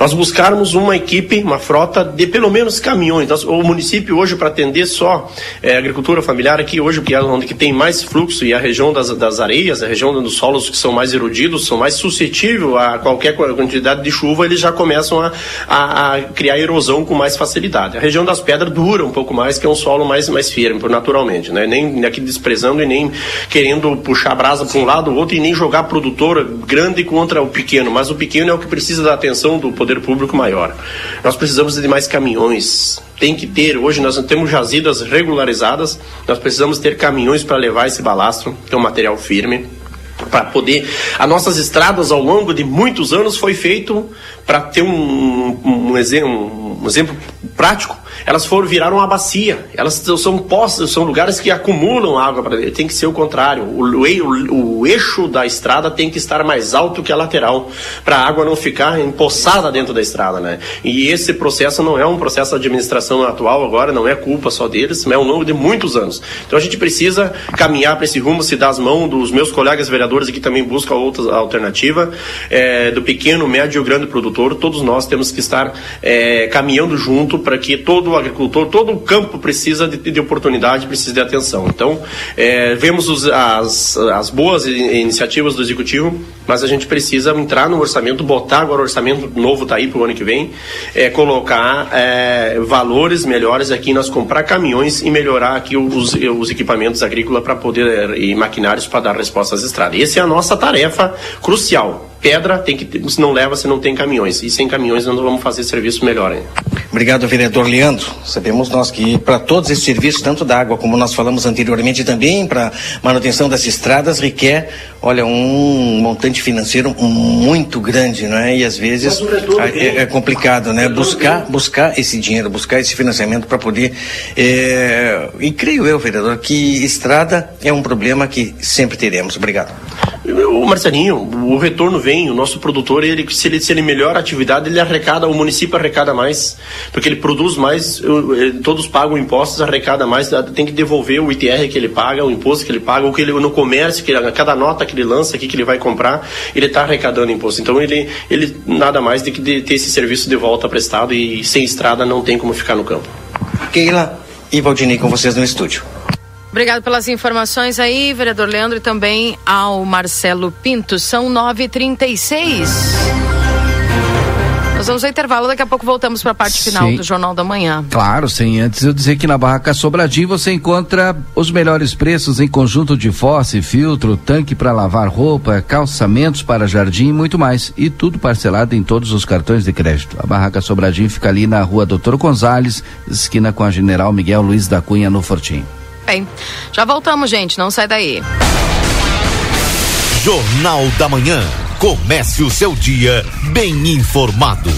nós buscarmos uma equipe, uma frota de pelo menos caminhões. Nós, o município hoje, para atender só é, agricultura familiar aqui, hoje, que é onde tem mais fluxo, e a região das, das areias, a região dos solos que são mais erodidos, são mais suscetíveis a qualquer quantidade de chuva, eles já começam a, a, a criar erosão com mais facilidade facilidade. A região das pedras dura um pouco mais, que é um solo mais, mais firme, naturalmente, né? Nem aqui desprezando e nem querendo puxar a brasa para um lado ou outro e nem jogar produtor grande contra o pequeno, mas o pequeno é o que precisa da atenção do poder público maior. Nós precisamos de mais caminhões, tem que ter, hoje nós não temos jazidas regularizadas, nós precisamos ter caminhões para levar esse balastro, que é um material firme para poder. As nossas estradas ao longo de muitos anos foi feito para ter um, um, um, exemplo, um exemplo prático elas foram viraram uma bacia. Elas são postas, são lugares que acumulam água para Tem que ser o contrário. O, o, o, eixo da estrada tem que estar mais alto que a lateral para a água não ficar empoçada dentro da estrada, né? E esse processo não é um processo de administração atual agora, não é culpa só deles, mas é ao longo de muitos anos. Então a gente precisa caminhar para esse rumo, se dar as mãos dos meus colegas vereadores que também buscam outra alternativa, é, do pequeno, médio e grande produtor. Todos nós temos que estar é, caminhando junto para que todo todo agricultor, todo campo precisa de, de oportunidade, precisa de atenção. Então, é, vemos os, as, as boas iniciativas do Executivo, mas a gente precisa entrar no orçamento, botar agora o orçamento novo está aí para o ano que vem, é, colocar é, valores melhores aqui, nós comprar caminhões e melhorar aqui os, os equipamentos agrícolas para poder e maquinários para dar resposta às estradas. Essa é a nossa tarefa crucial. Pedra tem que se não leva se não tem caminhões. E sem caminhões nós não vamos fazer serviço melhor ainda. Obrigado, vereador Leandro. Sabemos nós que para todos esses serviços, tanto da água como nós falamos anteriormente, também para manutenção das estradas, requer, olha, um montante financeiro muito grande, não é? E às vezes é, é, complicado, né? Buscar, buscar esse dinheiro, buscar esse financiamento para poder. É... E creio eu, vereador, que estrada é um problema que sempre teremos. Obrigado. O Marcelinho, o retorno vem, o nosso produtor, ele, se, ele, se ele melhora a atividade, ele arrecada, o município arrecada mais, porque ele produz mais, todos pagam impostos, arrecada mais, tem que devolver o ITR que ele paga, o imposto que ele paga, o que ele, no comércio, que ele, cada nota que ele lança aqui, que ele vai comprar, ele está arrecadando imposto. Então ele, ele nada mais tem que ter esse serviço de volta prestado e sem estrada não tem como ficar no campo. Keila e Valdinei com vocês no estúdio. Obrigado pelas informações aí, vereador Leandro, e também ao Marcelo Pinto. São 9h36. Nós vamos ao intervalo, daqui a pouco voltamos para a parte final do Jornal da Manhã. Claro, sem antes eu dizer que na Barraca Sobradinho você encontra os melhores preços em conjunto de fosse, filtro, tanque para lavar roupa, calçamentos para jardim e muito mais. E tudo parcelado em todos os cartões de crédito. A Barraca Sobradinho fica ali na rua Doutor Gonzales, esquina com a General Miguel Luiz da Cunha, no Fortim bem. Já voltamos, gente. Não sai daí. Jornal da Manhã. Comece o seu dia bem informado.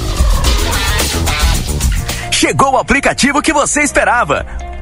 Chegou o aplicativo que você esperava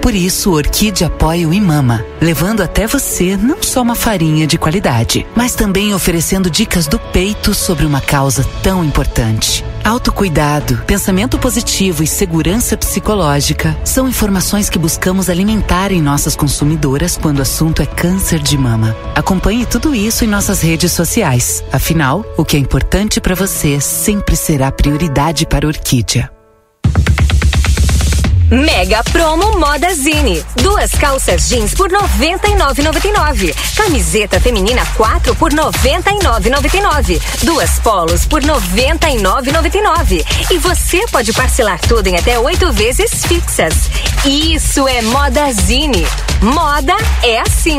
Por isso, Orquídea apoia o Imama, levando até você não só uma farinha de qualidade, mas também oferecendo dicas do peito sobre uma causa tão importante. Autocuidado, pensamento positivo e segurança psicológica são informações que buscamos alimentar em nossas consumidoras quando o assunto é câncer de mama. Acompanhe tudo isso em nossas redes sociais. Afinal, o que é importante para você sempre será prioridade para a Orquídea. Mega Promo Moda Zine. Duas calças jeans por 99,99. Camiseta feminina 4 por 99,99. Duas polos por 99,99. E você pode parcelar tudo em até oito vezes fixas. Isso é Moda Zine. Moda é assim.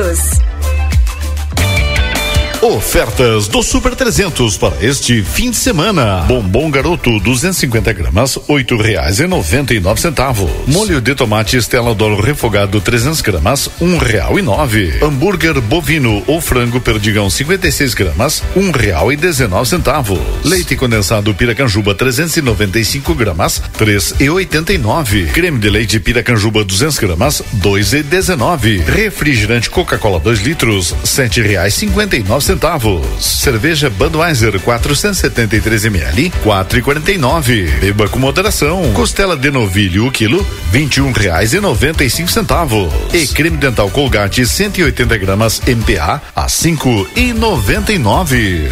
todos. Ofertas do Super 300 para este fim de semana. Bombom Garoto 250 gramas, oito reais e noventa e nove centavos. Molho de tomate Estela Dolo refogado 300 gramas, um real e nove. Hambúrguer bovino ou frango perdigão 56 gramas, um real e dezenove centavos. Leite condensado Piracanjuba 395 gramas, três e oitenta e nove. Creme de leite Piracanjuba 200 gramas, dois e dezenove. Refrigerante Coca-Cola 2 litros, sete reais cinquenta e nove centavos. Cerveja Budweiser 473 ml, quatro e quarenta e nove. Beba com moderação. Costela de novilho o quilo, vinte e um reais e noventa e cinco centavos. E creme dental Colgate 180 gramas MPA a cinco e noventa e nove.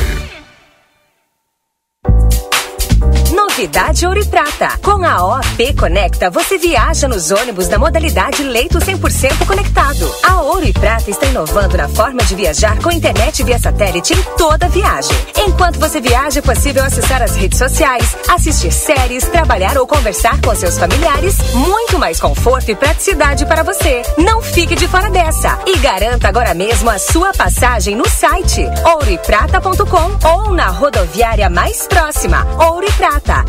Novidade Ouro e Prata. Com a OP Conecta, você viaja nos ônibus da modalidade leito 100% conectado. A Ouro e Prata está inovando na forma de viajar com internet via satélite em toda viagem. Enquanto você viaja, é possível acessar as redes sociais, assistir séries, trabalhar ou conversar com seus familiares. Muito mais conforto e praticidade para você. Não fique de fora dessa e garanta agora mesmo a sua passagem no site ouroeprata.com ou na rodoviária mais próxima. Ouro e Prata.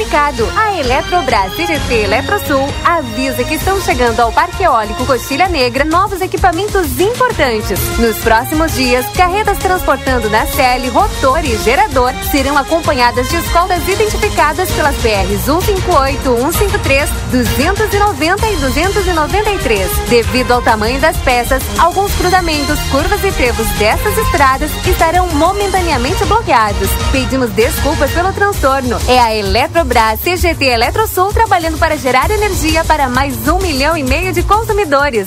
Comunicado. A Eletrobras CGT Eletrosul avisa que estão chegando ao Parque Eólico Coxilha Negra novos equipamentos importantes. Nos próximos dias, carretas transportando na CL, rotor e gerador serão acompanhadas de escoltas identificadas pelas BRs 158, 153, 290 e 293. Devido ao tamanho das peças, alguns cruzamentos, curvas e trevos dessas estradas estarão momentaneamente bloqueados. Pedimos desculpas pelo transtorno. É a Eletrobras CGT Eletrosul trabalhando para gerar energia para mais um milhão e meio de consumidores.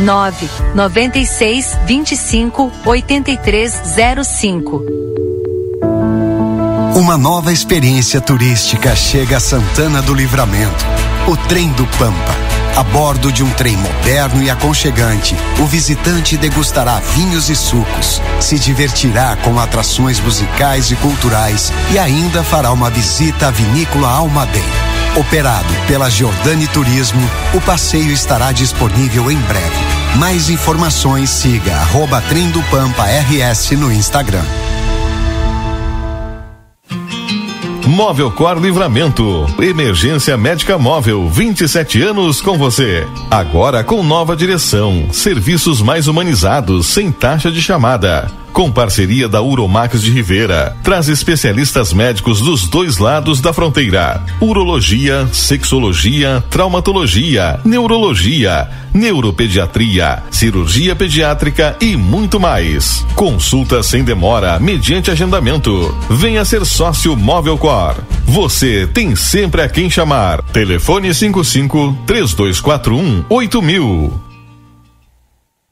9 96 25 8305. Uma nova experiência turística chega a Santana do Livramento. O Trem do Pampa. A bordo de um trem moderno e aconchegante, o visitante degustará vinhos e sucos, se divertirá com atrações musicais e culturais e ainda fará uma visita à vinícola Almaden. Operado pela Giordani Turismo, o passeio estará disponível em breve. Mais informações siga arroba Trem do Pampa RS no Instagram. Móvel Cor Livramento. Emergência médica móvel, 27 anos com você. Agora com nova direção. Serviços mais humanizados, sem taxa de chamada. Com parceria da Uromax de Rivera. Traz especialistas médicos dos dois lados da fronteira. Urologia, sexologia, traumatologia, neurologia, neuropediatria, cirurgia pediátrica e muito mais. Consulta sem demora, mediante agendamento. Venha ser sócio Móvel Cor. Você tem sempre a quem chamar. Telefone 55 3241 8000.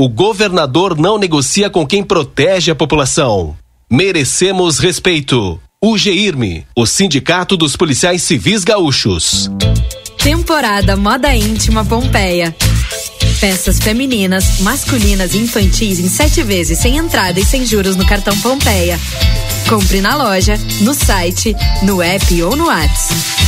O governador não negocia com quem protege a população. Merecemos respeito. O GIRME, o Sindicato dos Policiais Civis Gaúchos. Temporada Moda Íntima Pompeia. Peças femininas, masculinas e infantis em sete vezes sem entrada e sem juros no cartão Pompeia. Compre na loja, no site, no app ou no WhatsApp.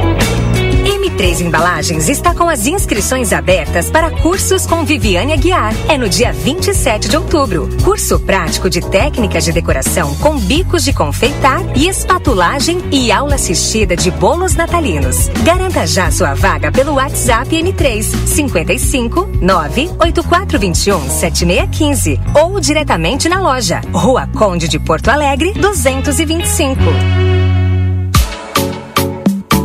M3 Embalagens está com as inscrições abertas para cursos com Viviane Aguiar. É no dia 27 de outubro. Curso prático de técnicas de decoração com bicos de confeitar e espatulagem e aula assistida de bolos natalinos. Garanta já sua vaga pelo WhatsApp M3 55 98421 7615 ou diretamente na loja Rua Conde de Porto Alegre 225.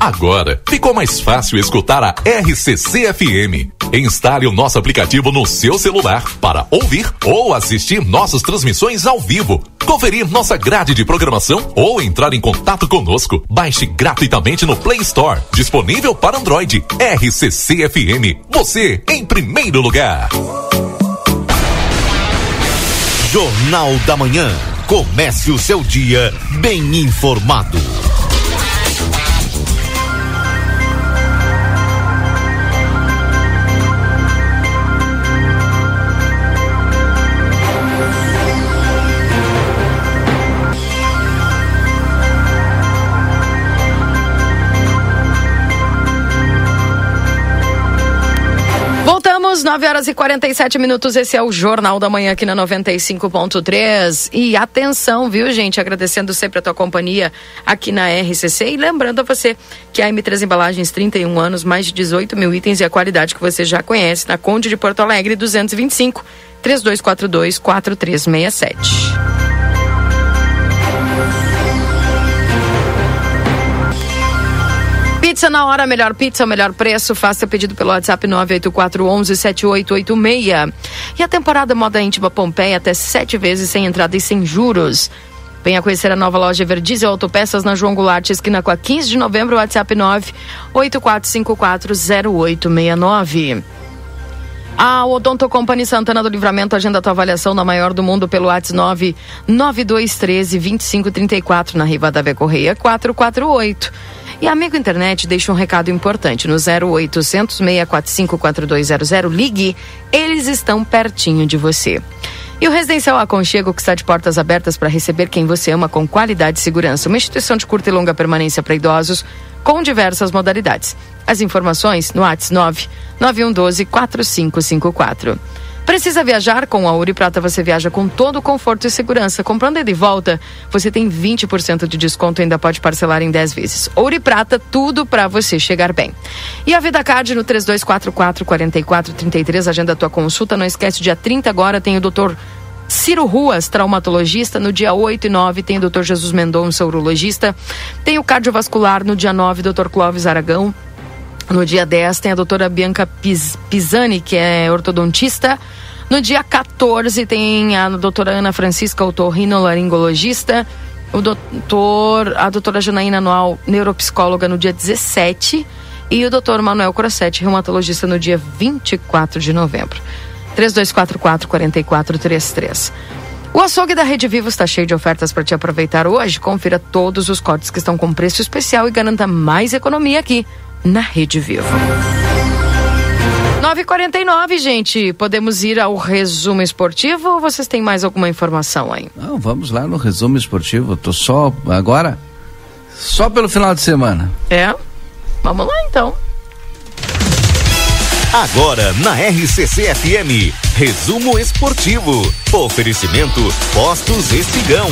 Agora ficou mais fácil escutar a RCC FM. Instale o nosso aplicativo no seu celular para ouvir ou assistir nossas transmissões ao vivo, conferir nossa grade de programação ou entrar em contato conosco. Baixe gratuitamente no Play Store, disponível para Android. RCC FM, você em primeiro lugar. Jornal da Manhã. Comece o seu dia bem informado. Voltamos, 9 horas e 47 minutos. Esse é o Jornal da Manhã aqui na 95.3. E atenção, viu, gente? Agradecendo sempre a tua companhia aqui na RCC. E lembrando a você que a M3 Embalagens, 31 anos, mais de 18 mil itens e a qualidade que você já conhece, na Conde de Porto Alegre, 225 3242 4367. Pizza na hora, melhor pizza, o melhor preço. Faça pedido pelo WhatsApp 984117886. E a temporada Moda Íntima Pompeia até sete vezes sem entrada e sem juros. Venha conhecer a nova loja Verdiesel Autopeças na João Goulart, esquina com a 15 de novembro, WhatsApp 984540869. A Odonto Company Santana do Livramento agenda tua avaliação na maior do mundo pelo WhatsApp 99213 2534 na Rivadavia Correia 448. E amigo internet deixa um recado importante no 0800 645 4200 ligue, eles estão pertinho de você. E o Residencial Aconchego, que está de portas abertas para receber quem você ama com qualidade e segurança. Uma instituição de curta e longa permanência para idosos com diversas modalidades. As informações no WhatsApp 9 9112 4554. Precisa viajar? Com a Ouro e Prata você viaja com todo o conforto e segurança. Comprando de volta, você tem 20% de desconto e ainda pode parcelar em 10 vezes. Ouro e Prata, tudo para você chegar bem. E a Vida Card no 3244 4433, agenda a tua consulta. Não esquece, dia 30 agora tem o doutor Ciro Ruas, traumatologista. No dia 8 e 9 tem o doutor Jesus Mendonça, urologista. Tem o cardiovascular no dia 9, doutor Clóvis Aragão. No dia 10 tem a doutora Bianca Pis, Pisani, que é ortodontista. No dia 14 tem a doutora Ana Francisca, otorrinolaringologista. O doutor, a doutora Janaína Anual, neuropsicóloga, no dia 17. E o doutor Manuel Crossetti, reumatologista, no dia 24 de novembro. 3244-4433. O açougue da Rede Vivo está cheio de ofertas para te aproveitar hoje. Confira todos os cortes que estão com preço especial e garanta mais economia aqui na Rede Vivo. 9h49, gente. Podemos ir ao resumo esportivo ou vocês têm mais alguma informação aí? Não, vamos lá no resumo esportivo. Tô só agora, só pelo final de semana. É? Vamos lá então. Agora na RCC FM, resumo esportivo. Oferecimento Postos Espigão.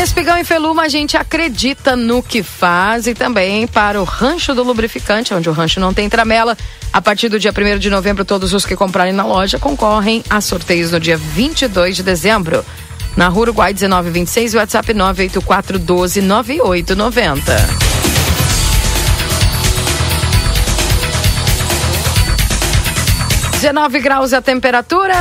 Espigão e Feluma, a gente acredita no que faz e também para o Rancho do Lubrificante, onde o rancho não tem tramela. A partir do dia 1 de novembro, todos os que comprarem na loja concorrem a sorteios no dia 22 de dezembro. Na Rua Uruguai 1926 e WhatsApp 98412 9890. 19 graus a temperatura.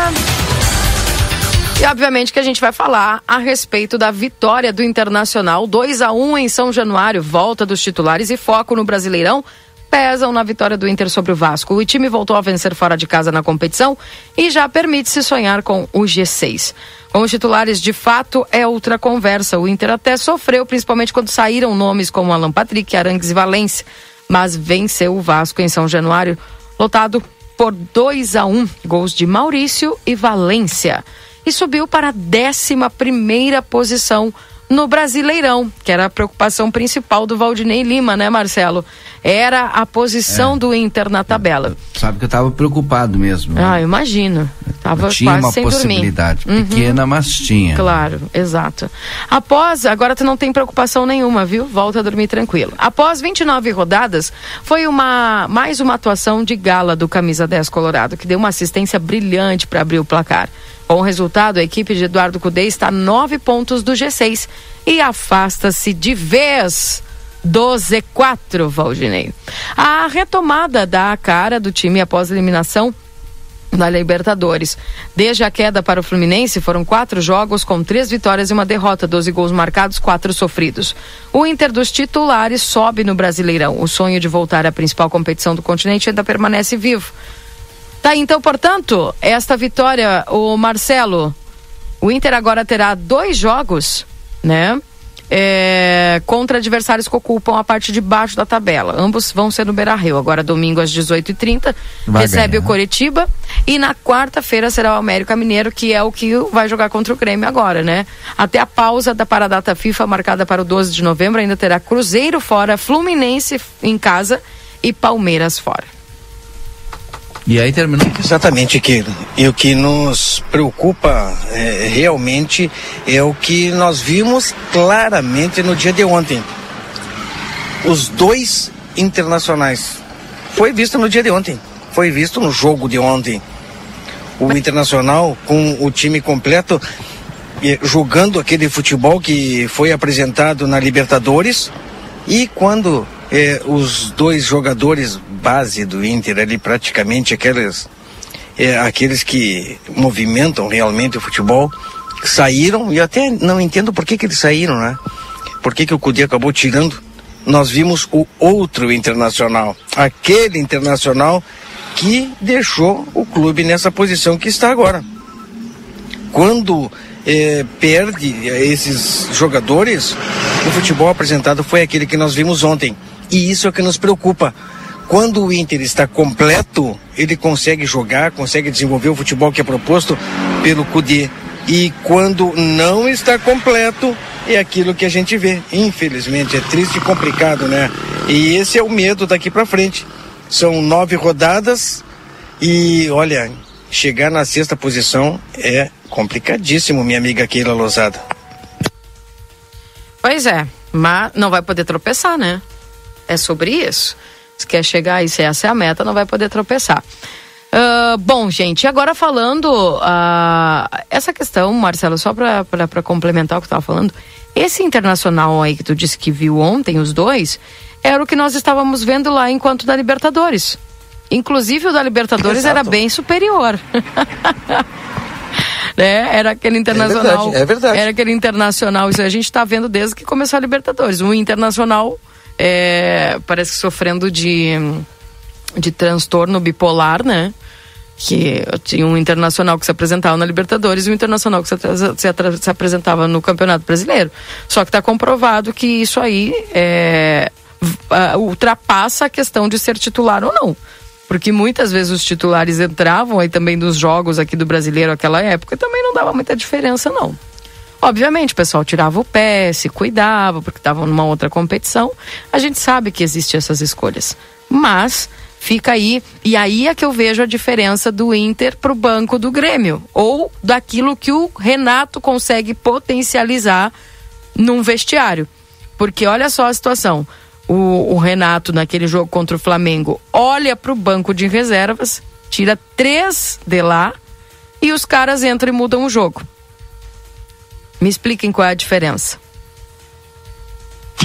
E obviamente que a gente vai falar a respeito da vitória do Internacional 2 a 1 em São Januário, volta dos titulares e foco no Brasileirão pesam na vitória do Inter sobre o Vasco. O time voltou a vencer fora de casa na competição e já permite-se sonhar com o G6. Com os titulares, de fato, é outra conversa. O Inter até sofreu, principalmente quando saíram nomes como Alan Patrick, Arangues e Valência, mas venceu o Vasco em São Januário, lotado por 2 a 1 um, gols de Maurício e Valência. E subiu para a 11 primeira posição no Brasileirão, que era a preocupação principal do Valdinei Lima, né, Marcelo? Era a posição é. do Inter na tabela. Sabe que eu estava preocupado mesmo. Né? Ah, imagino. Tava tinha quase uma possibilidade dormir. pequena, uhum. mas tinha. Claro, exato. Após, agora tu não tem preocupação nenhuma, viu? Volta a dormir tranquilo. Após 29 rodadas, foi uma mais uma atuação de gala do camisa 10 Colorado, que deu uma assistência brilhante para abrir o placar. Com o resultado, a equipe de Eduardo Cudê está a nove pontos do G6 e afasta-se de vez do Z4, Valdinei. A retomada da cara do time após a eliminação da Libertadores. Desde a queda para o Fluminense, foram quatro jogos com três vitórias e uma derrota, 12 gols marcados, quatro sofridos. O Inter dos titulares sobe no Brasileirão. O sonho de voltar à principal competição do continente ainda permanece vivo. Tá, então, portanto, esta vitória, o Marcelo, o Inter agora terá dois jogos, né? É, contra adversários que ocupam a parte de baixo da tabela. Ambos vão ser no Beira Rio. Agora, domingo às 18h30, recebe ganhar. o Coritiba. E na quarta-feira será o América Mineiro, que é o que vai jogar contra o Grêmio agora, né? Até a pausa da paradata FIFA, marcada para o 12 de novembro, ainda terá Cruzeiro fora, Fluminense em casa e Palmeiras fora. E aí terminou. Exatamente, Keiro. E o que nos preocupa é, realmente é o que nós vimos claramente no dia de ontem. Os dois internacionais. Foi visto no dia de ontem. Foi visto no jogo de ontem. O Internacional com o time completo jogando aquele futebol que foi apresentado na Libertadores e quando eh, os dois jogadores base do Inter ali, praticamente aqueles, é, aqueles que movimentam realmente o futebol, saíram, e eu até não entendo por que, que eles saíram, né? Por que, que o Cudê acabou tirando? Nós vimos o outro internacional, aquele internacional que deixou o clube nessa posição que está agora. Quando é, perde esses jogadores, o futebol apresentado foi aquele que nós vimos ontem. E isso é o que nos preocupa. Quando o Inter está completo, ele consegue jogar, consegue desenvolver o futebol que é proposto pelo Cudê. E quando não está completo, é aquilo que a gente vê. Infelizmente, é triste e complicado, né? E esse é o medo daqui para frente. São nove rodadas e, olha, chegar na sexta posição é complicadíssimo, minha amiga Keila Lozada. Pois é, mas não vai poder tropeçar, né? É sobre isso. Se quer chegar e se essa é a meta, não vai poder tropeçar. Uh, bom, gente, agora falando uh, essa questão, Marcelo, só para complementar o que estava falando, esse internacional aí que tu disse que viu ontem, os dois, era o que nós estávamos vendo lá enquanto da Libertadores. Inclusive o da Libertadores Exato. era bem superior. *laughs* né? Era aquele internacional. É verdade, é verdade. Era aquele internacional. Isso a gente está vendo desde que começou a Libertadores. Um internacional é, parece que sofrendo de, de transtorno bipolar, né? Que tinha um internacional que se apresentava na Libertadores e um internacional que se, se, se apresentava no Campeonato Brasileiro. Só que está comprovado que isso aí é, ultrapassa a questão de ser titular ou não porque muitas vezes os titulares entravam aí também nos jogos aqui do brasileiro naquela época e também não dava muita diferença não. Obviamente, o pessoal tirava o pé, se cuidava, porque estavam numa outra competição. A gente sabe que existem essas escolhas. Mas fica aí, e aí é que eu vejo a diferença do Inter para o banco do Grêmio, ou daquilo que o Renato consegue potencializar num vestiário. Porque olha só a situação. O, o Renato, naquele jogo contra o Flamengo, olha para o banco de reservas, tira três de lá e os caras entram e mudam o jogo. Me expliquem qual é a diferença.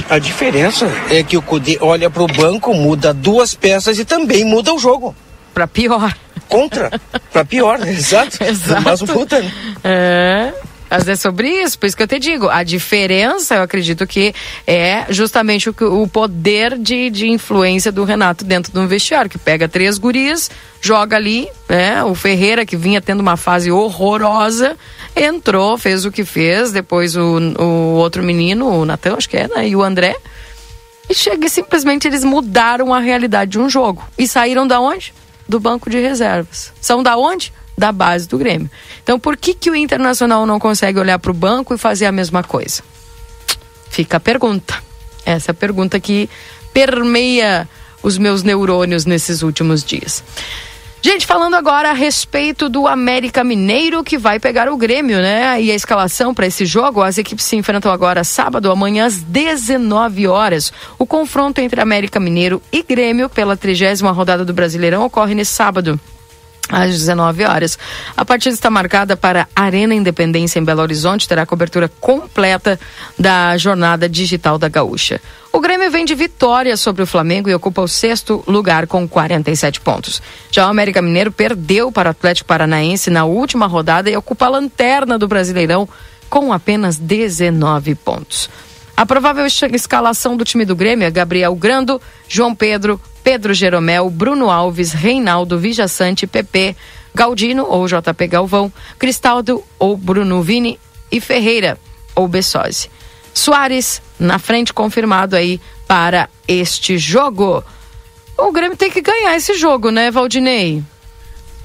A diferença é que o Cudê olha para o banco, muda duas peças e também muda o jogo. Para pior. Contra. Para pior, exato. *laughs* exato. Mas muda. Né? É. Mas é sobre isso, por isso que eu te digo. A diferença, eu acredito que é justamente o, o poder de, de influência do Renato dentro de um vestiário, que pega três gurias, joga ali, né? O Ferreira, que vinha tendo uma fase horrorosa, entrou, fez o que fez, depois o, o outro menino, o Natan, acho que é, né? E o André. E chega e simplesmente eles mudaram a realidade de um jogo. E saíram da onde? Do banco de reservas. São da onde? Da base do Grêmio. Então por que, que o Internacional não consegue olhar para o banco e fazer a mesma coisa? Fica a pergunta. Essa é a pergunta que permeia os meus neurônios nesses últimos dias. Gente, falando agora a respeito do América Mineiro que vai pegar o Grêmio, né? E a escalação para esse jogo, as equipes se enfrentam agora sábado, amanhã às 19 horas. O confronto entre América Mineiro e Grêmio pela trigésima rodada do Brasileirão ocorre nesse sábado às 19 horas. A partida está marcada para Arena Independência em Belo Horizonte, terá cobertura completa da jornada digital da Gaúcha. O Grêmio vem de vitória sobre o Flamengo e ocupa o sexto lugar com 47 pontos. Já o América Mineiro perdeu para o Atlético Paranaense na última rodada e ocupa a lanterna do Brasileirão com apenas 19 pontos. A provável es- escalação do time do Grêmio é Gabriel Grando, João Pedro, Pedro Jeromel, Bruno Alves, Reinaldo, Vijaçante, PP, Galdino ou JP Galvão, Cristaldo ou Bruno Vini e Ferreira ou Bessosi. Soares na frente confirmado aí para este jogo. O Grêmio tem que ganhar esse jogo, né, Valdinei?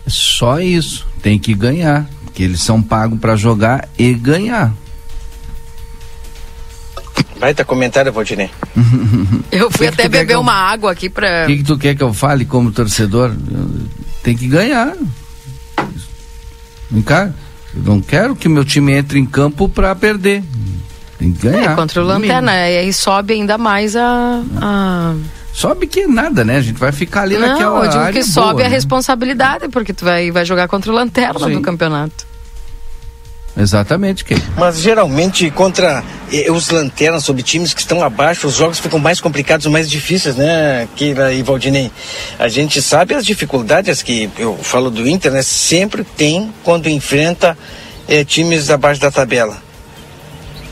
Só isso. Tem que ganhar. Que eles são pagos para jogar e ganhar. Baita comentário, Valdinei. *laughs* Eu fui Que que até tu quer beber que eu- uma água aqui para O que, que tu quer que eu fale como torcedor? Tem que ganhar. Vem cá, eu não quero que meu time entre em campo para perder. Tem que ganhar. É, contra o. Lanterna. E aí sobe ainda mais a. a... Sobe que nada, né? A gente vai ficar ali Não, naquela eu digo área que sobe boa, a né? responsabilidade, porque tu vai, vai jogar contra o Lanterna Sim. no campeonato. Exatamente, que Mas geralmente contra eh, os lanternas sobre times que estão abaixo, os jogos ficam mais complicados, mais difíceis, né, Keila e Valdinei? A gente sabe as dificuldades que eu falo do Inter, né? Sempre tem quando enfrenta eh, times abaixo da tabela.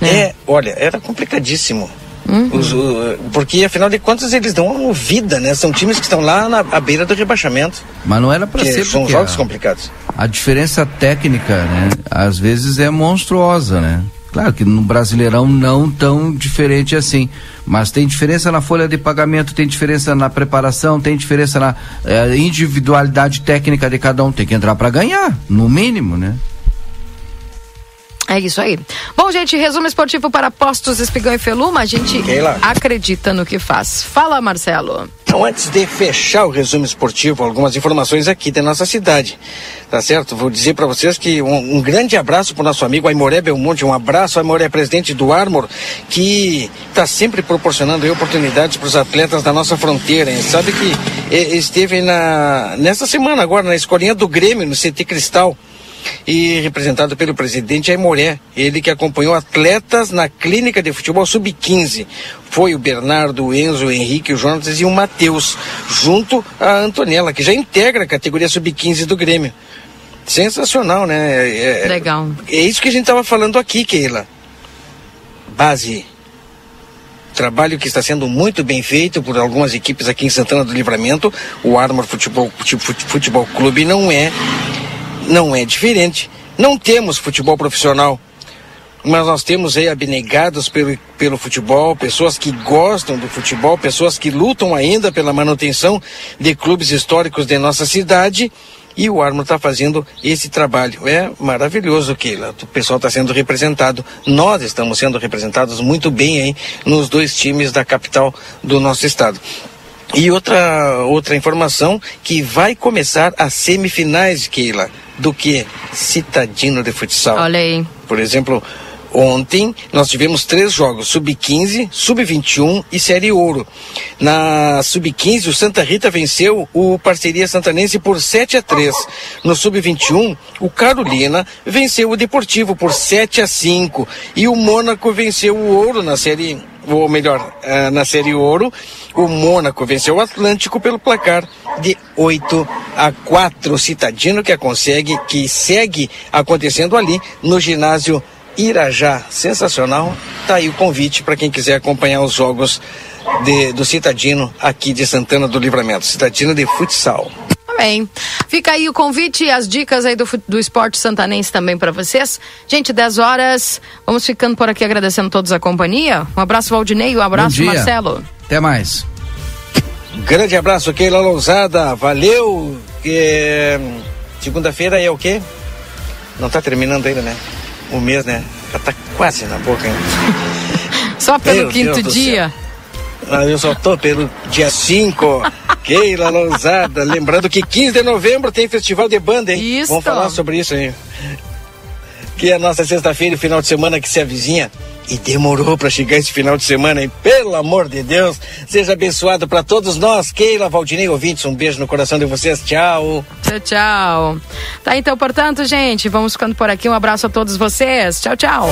É, olha, era complicadíssimo. Os, o- porque afinal de contas eles dão vida, né? São times que estão lá na à beira do rebaixamento. Mas não era para ser são jogos a- complicados. A diferença técnica, né? Às vezes é monstruosa, né? Claro que no Brasileirão não tão diferente assim, mas tem diferença na folha de pagamento, tem diferença na preparação, tem diferença na eh, individualidade técnica de cada um. Tem que entrar para ganhar, no mínimo, né? É isso aí. Bom, gente, resumo esportivo para Postos Espigão e Feluma. A gente Keila. acredita no que faz. Fala, Marcelo. Então, antes de fechar o resumo esportivo, algumas informações aqui da nossa cidade. Tá certo? Vou dizer para vocês que um, um grande abraço para o nosso amigo Aimoré Belmonte, um abraço, Aimoré, presidente do Armor, que está sempre proporcionando aí oportunidades para os atletas da nossa fronteira. hein? Sabe que esteve na, nessa semana agora na escolinha do Grêmio, no CT Cristal e representado pelo presidente Aimoré, ele que acompanhou atletas na clínica de futebol sub-15. Foi o Bernardo, o Enzo, o Henrique, o Jonas e o Matheus, junto à Antonella, que já integra a categoria sub-15 do Grêmio. Sensacional, né? É, Legal. é isso que a gente estava falando aqui, Keila. Base. Trabalho que está sendo muito bem feito por algumas equipes aqui em Santana do Livramento. O Armor Futebol, Fute- Futebol Clube não é não é diferente. Não temos futebol profissional, mas nós temos aí abnegados pelo, pelo futebol, pessoas que gostam do futebol, pessoas que lutam ainda pela manutenção de clubes históricos de nossa cidade. E o Armo está fazendo esse trabalho. É maravilhoso, Keila. O pessoal está sendo representado. Nós estamos sendo representados muito bem aí nos dois times da capital do nosso estado. E outra, outra informação que vai começar as semifinais, Keila, do que? Citadino de futsal. Olha aí. Por exemplo, ontem nós tivemos três jogos: Sub-15, Sub-21 e Série Ouro. Na Sub-15, o Santa Rita venceu o Parceria Santanense por 7 a 3. No Sub-21, o Carolina venceu o Deportivo por 7 a 5. E o Mônaco venceu o Ouro na Série ou melhor, ah, na Série Ouro, o Mônaco venceu o Atlântico pelo placar de 8 a 4. Citadino que consegue, que segue acontecendo ali no ginásio Irajá, sensacional. Tá aí o convite para quem quiser acompanhar os jogos de, do Citadino aqui de Santana do Livramento, Citadino de futsal. Bem, fica aí o convite e as dicas aí do, do esporte santanense também para vocês. Gente, 10 horas, vamos ficando por aqui agradecendo todos a companhia. Um abraço, Valdinei, um abraço, Marcelo. Até mais. Grande abraço, Keila Lousada, valeu. É... Segunda-feira é o quê? Não tá terminando ainda, né? O mês, né? Já tá quase na boca ainda. *laughs* Só pelo Meu quinto dia. Ah, eu só tô pelo dia 5. *laughs* Keila Lousada. Lembrando que 15 de novembro tem festival de banda, hein? Isso. Vamos falar sobre isso aí. Que é a nossa sexta-feira e final de semana que se avizinha. E demorou para chegar esse final de semana, hein? Pelo amor de Deus, seja abençoado para todos nós. Keila, Valdinei, ouvintes, um beijo no coração de vocês. Tchau. Tchau, tchau. Tá, então, portanto, gente, vamos ficando por aqui. Um abraço a todos vocês. Tchau, tchau.